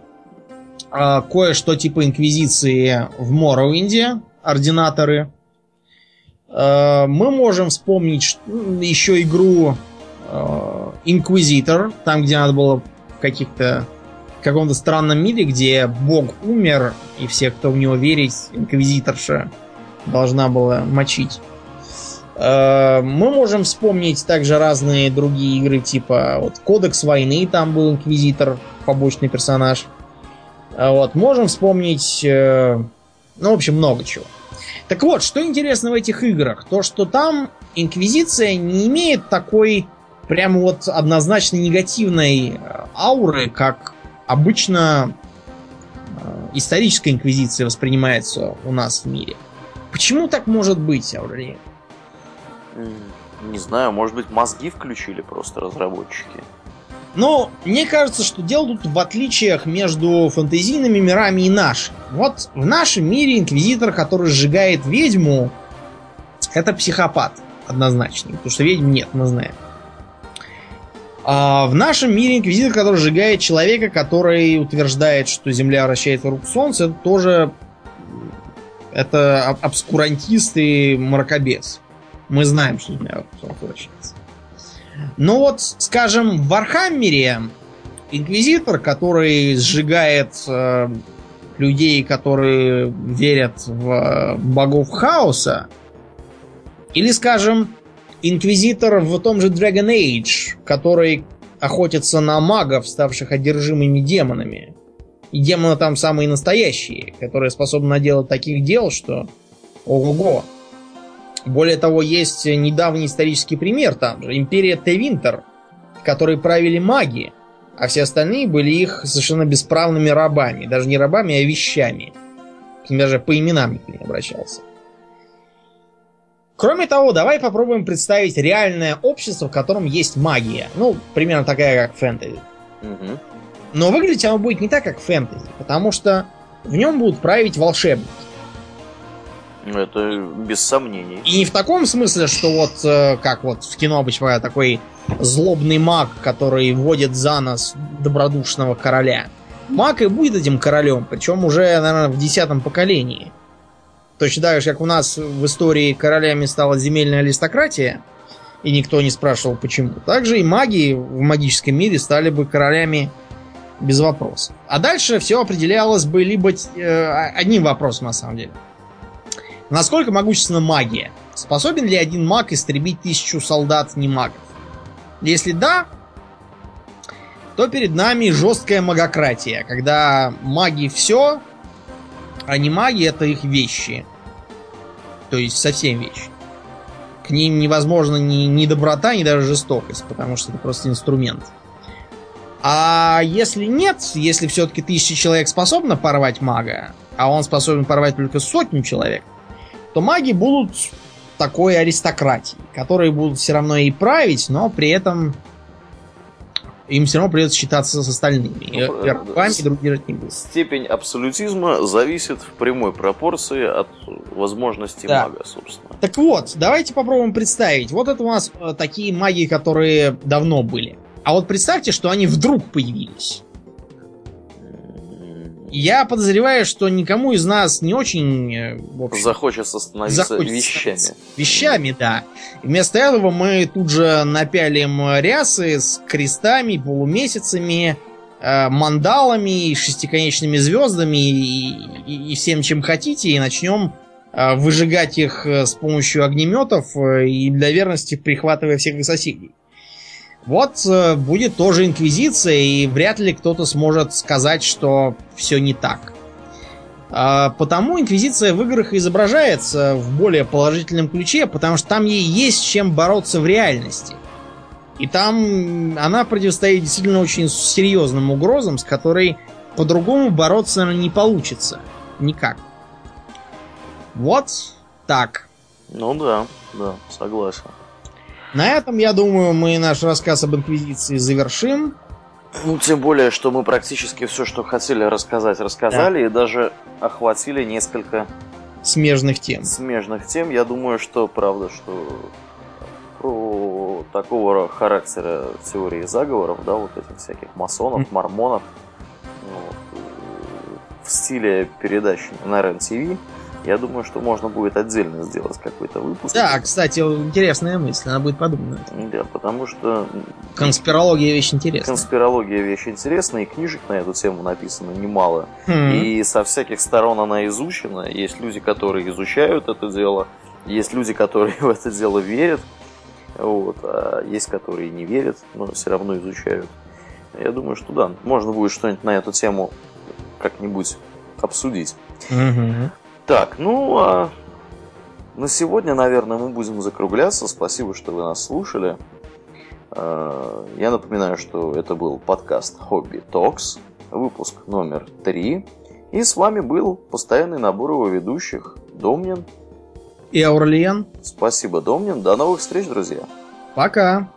S2: э, кое-что типа Инквизиции в Моровинде, ординаторы. Э, мы можем вспомнить еще игру э, Инквизитор, там, где надо было каких-то в каком-то странном мире, где бог умер, и все, кто в него верит, инквизиторша должна была мочить. Э, Мы можем вспомнить также разные другие игры, типа вот Кодекс войны, там был инквизитор, побочный персонаж. А Вот, можем вспомнить, э, ну, в общем, много чего. Так вот, что интересно в этих играх? То, что там инквизиция не имеет такой прям вот однозначно негативной э, ауры, как обычно э, историческая инквизиция воспринимается у нас в мире. Почему так может быть, Аурелий?
S1: М, Не знаю, может быть, мозги включили просто разработчики.
S2: Но мне кажется, что дело тут в отличиях между фэнтезийными мирами и нашим. Вот в нашем мире инквизитор, который сжигает ведьму, это психопат однозначно. Потому что ведьм нет, мы знаем. А в нашем мире инквизитор, который сжигает человека, который утверждает, что Земля вращается вокруг Солнца, это тоже это об- обскурантист и мракобес. Мы знаем, что вокруг Солнца вращается. Но вот, скажем, в Вархаммере инквизитор, который сжигает э, людей, которые верят в э, богов хаоса, или, скажем, инквизитор в том же Dragon Age, который охотится на магов, ставших одержимыми демонами. И демоны там самые настоящие, которые способны наделать таких дел, что ого-го. Более того, есть недавний исторический пример там же. Империя Тевинтер, в которой правили маги, а все остальные были их совершенно бесправными рабами. Даже не рабами, а вещами. К ним даже по именам никто не обращался. Кроме того, давай попробуем представить реальное общество, в котором есть магия. Ну, примерно такая, как фэнтези.
S1: Мгм.
S2: Но выглядеть оно будет не так, как фэнтези, потому что в нем будут править волшебники.
S1: Это без сомнений.
S2: И не в таком смысле, что вот э, как вот в кино обычно такой злобный маг, который водит за нос добродушного короля. Маг и будет этим королем, причем уже, наверное, в десятом поколении. Точно так же, как у нас в истории королями стала земельная аристократия, и никто не спрашивал почему. Также и маги в магическом мире стали бы королями без вопросов. А дальше все определялось бы либо э, одним вопросом на самом деле. Насколько могущественна магия? Способен ли один маг истребить тысячу солдат не магов? Если да, то перед нами жесткая магократия, когда маги все, а не маги это их вещи. То есть совсем вещи. К ним невозможно ни, ни доброта, ни даже жестокость, потому что это просто инструмент. А если нет, если все-таки тысяча человек способна порвать мага, а он способен порвать только сотню человек, то маги будут такой аристократией, которые будут все равно и править, но при этом им все равно придется считаться с остальными.
S1: Ну,
S2: и
S1: с-
S2: и друг держать не будут.
S1: Степень абсолютизма зависит в прямой пропорции от возможностей
S2: Да.
S1: мага, собственно.
S2: Так вот, давайте попробуем представить. Вот это у нас э, такие маги, которые давно были. А вот представьте, что они вдруг появились. Я подозреваю, что никому из нас не очень э, общем,
S1: Захочется становиться
S2: захочется
S1: вещами.
S2: становиться Вещами, да. И вместо этого мы тут же напялим рясы с крестами, полумесяцами, э, мандалами, шестиконечными звездами и, и- и всем, чем хотите, и начнем э, выжигать их с помощью огнеметов и для верности прихватывая всех соседей. Вот э, будет тоже инквизиция, и вряд ли кто-то сможет сказать, что все не так. А, Потому инквизиция в играх изображается в более положительном ключе, потому что там ей есть чем бороться в реальности. И там она противостоит действительно очень серьезным угрозам, с которой по-другому бороться не получится. Никак. Вот так.
S1: Ну да, да, согласен.
S2: На этом, я думаю, мы наш рассказ об Инквизиции завершим.
S1: Ну, тем более, что мы практически все, что хотели рассказать, рассказали, и даже охватили несколько
S2: смежных тем.
S1: Смежных тем. Я думаю, что правда, что про такого характера теории заговоров, да, вот этих всяких масонов, мормонов, вот, в стиле передач на РЕН-ТВ, я думаю, что можно будет отдельно сделать какой-то выпуск.
S2: Да, кстати, интересная мысль, она будет подумана.
S1: Да, потому что...
S2: Конспирология вещь интересная.
S1: Конспирология вещь интересная, и книжек на эту тему написано немало. Mm-hmm. И со всяких сторон она изучена. Есть люди, которые изучают это дело, есть люди, которые в это дело верят, вот, а есть, которые не верят, но все равно изучают. Я думаю, что да, можно будет что-нибудь на эту тему как-нибудь обсудить.
S2: Угу.
S1: Так, ну а на сегодня, наверное, мы будем закругляться. Спасибо, что вы нас слушали. А, я напоминаю, что это был подкаст Hobby Talks, выпуск номер 3. И с вами был постоянный набор его ведущих Домнин
S2: и Аурлиен.
S1: Спасибо, Домнин. До новых встреч, друзья.
S2: Пока.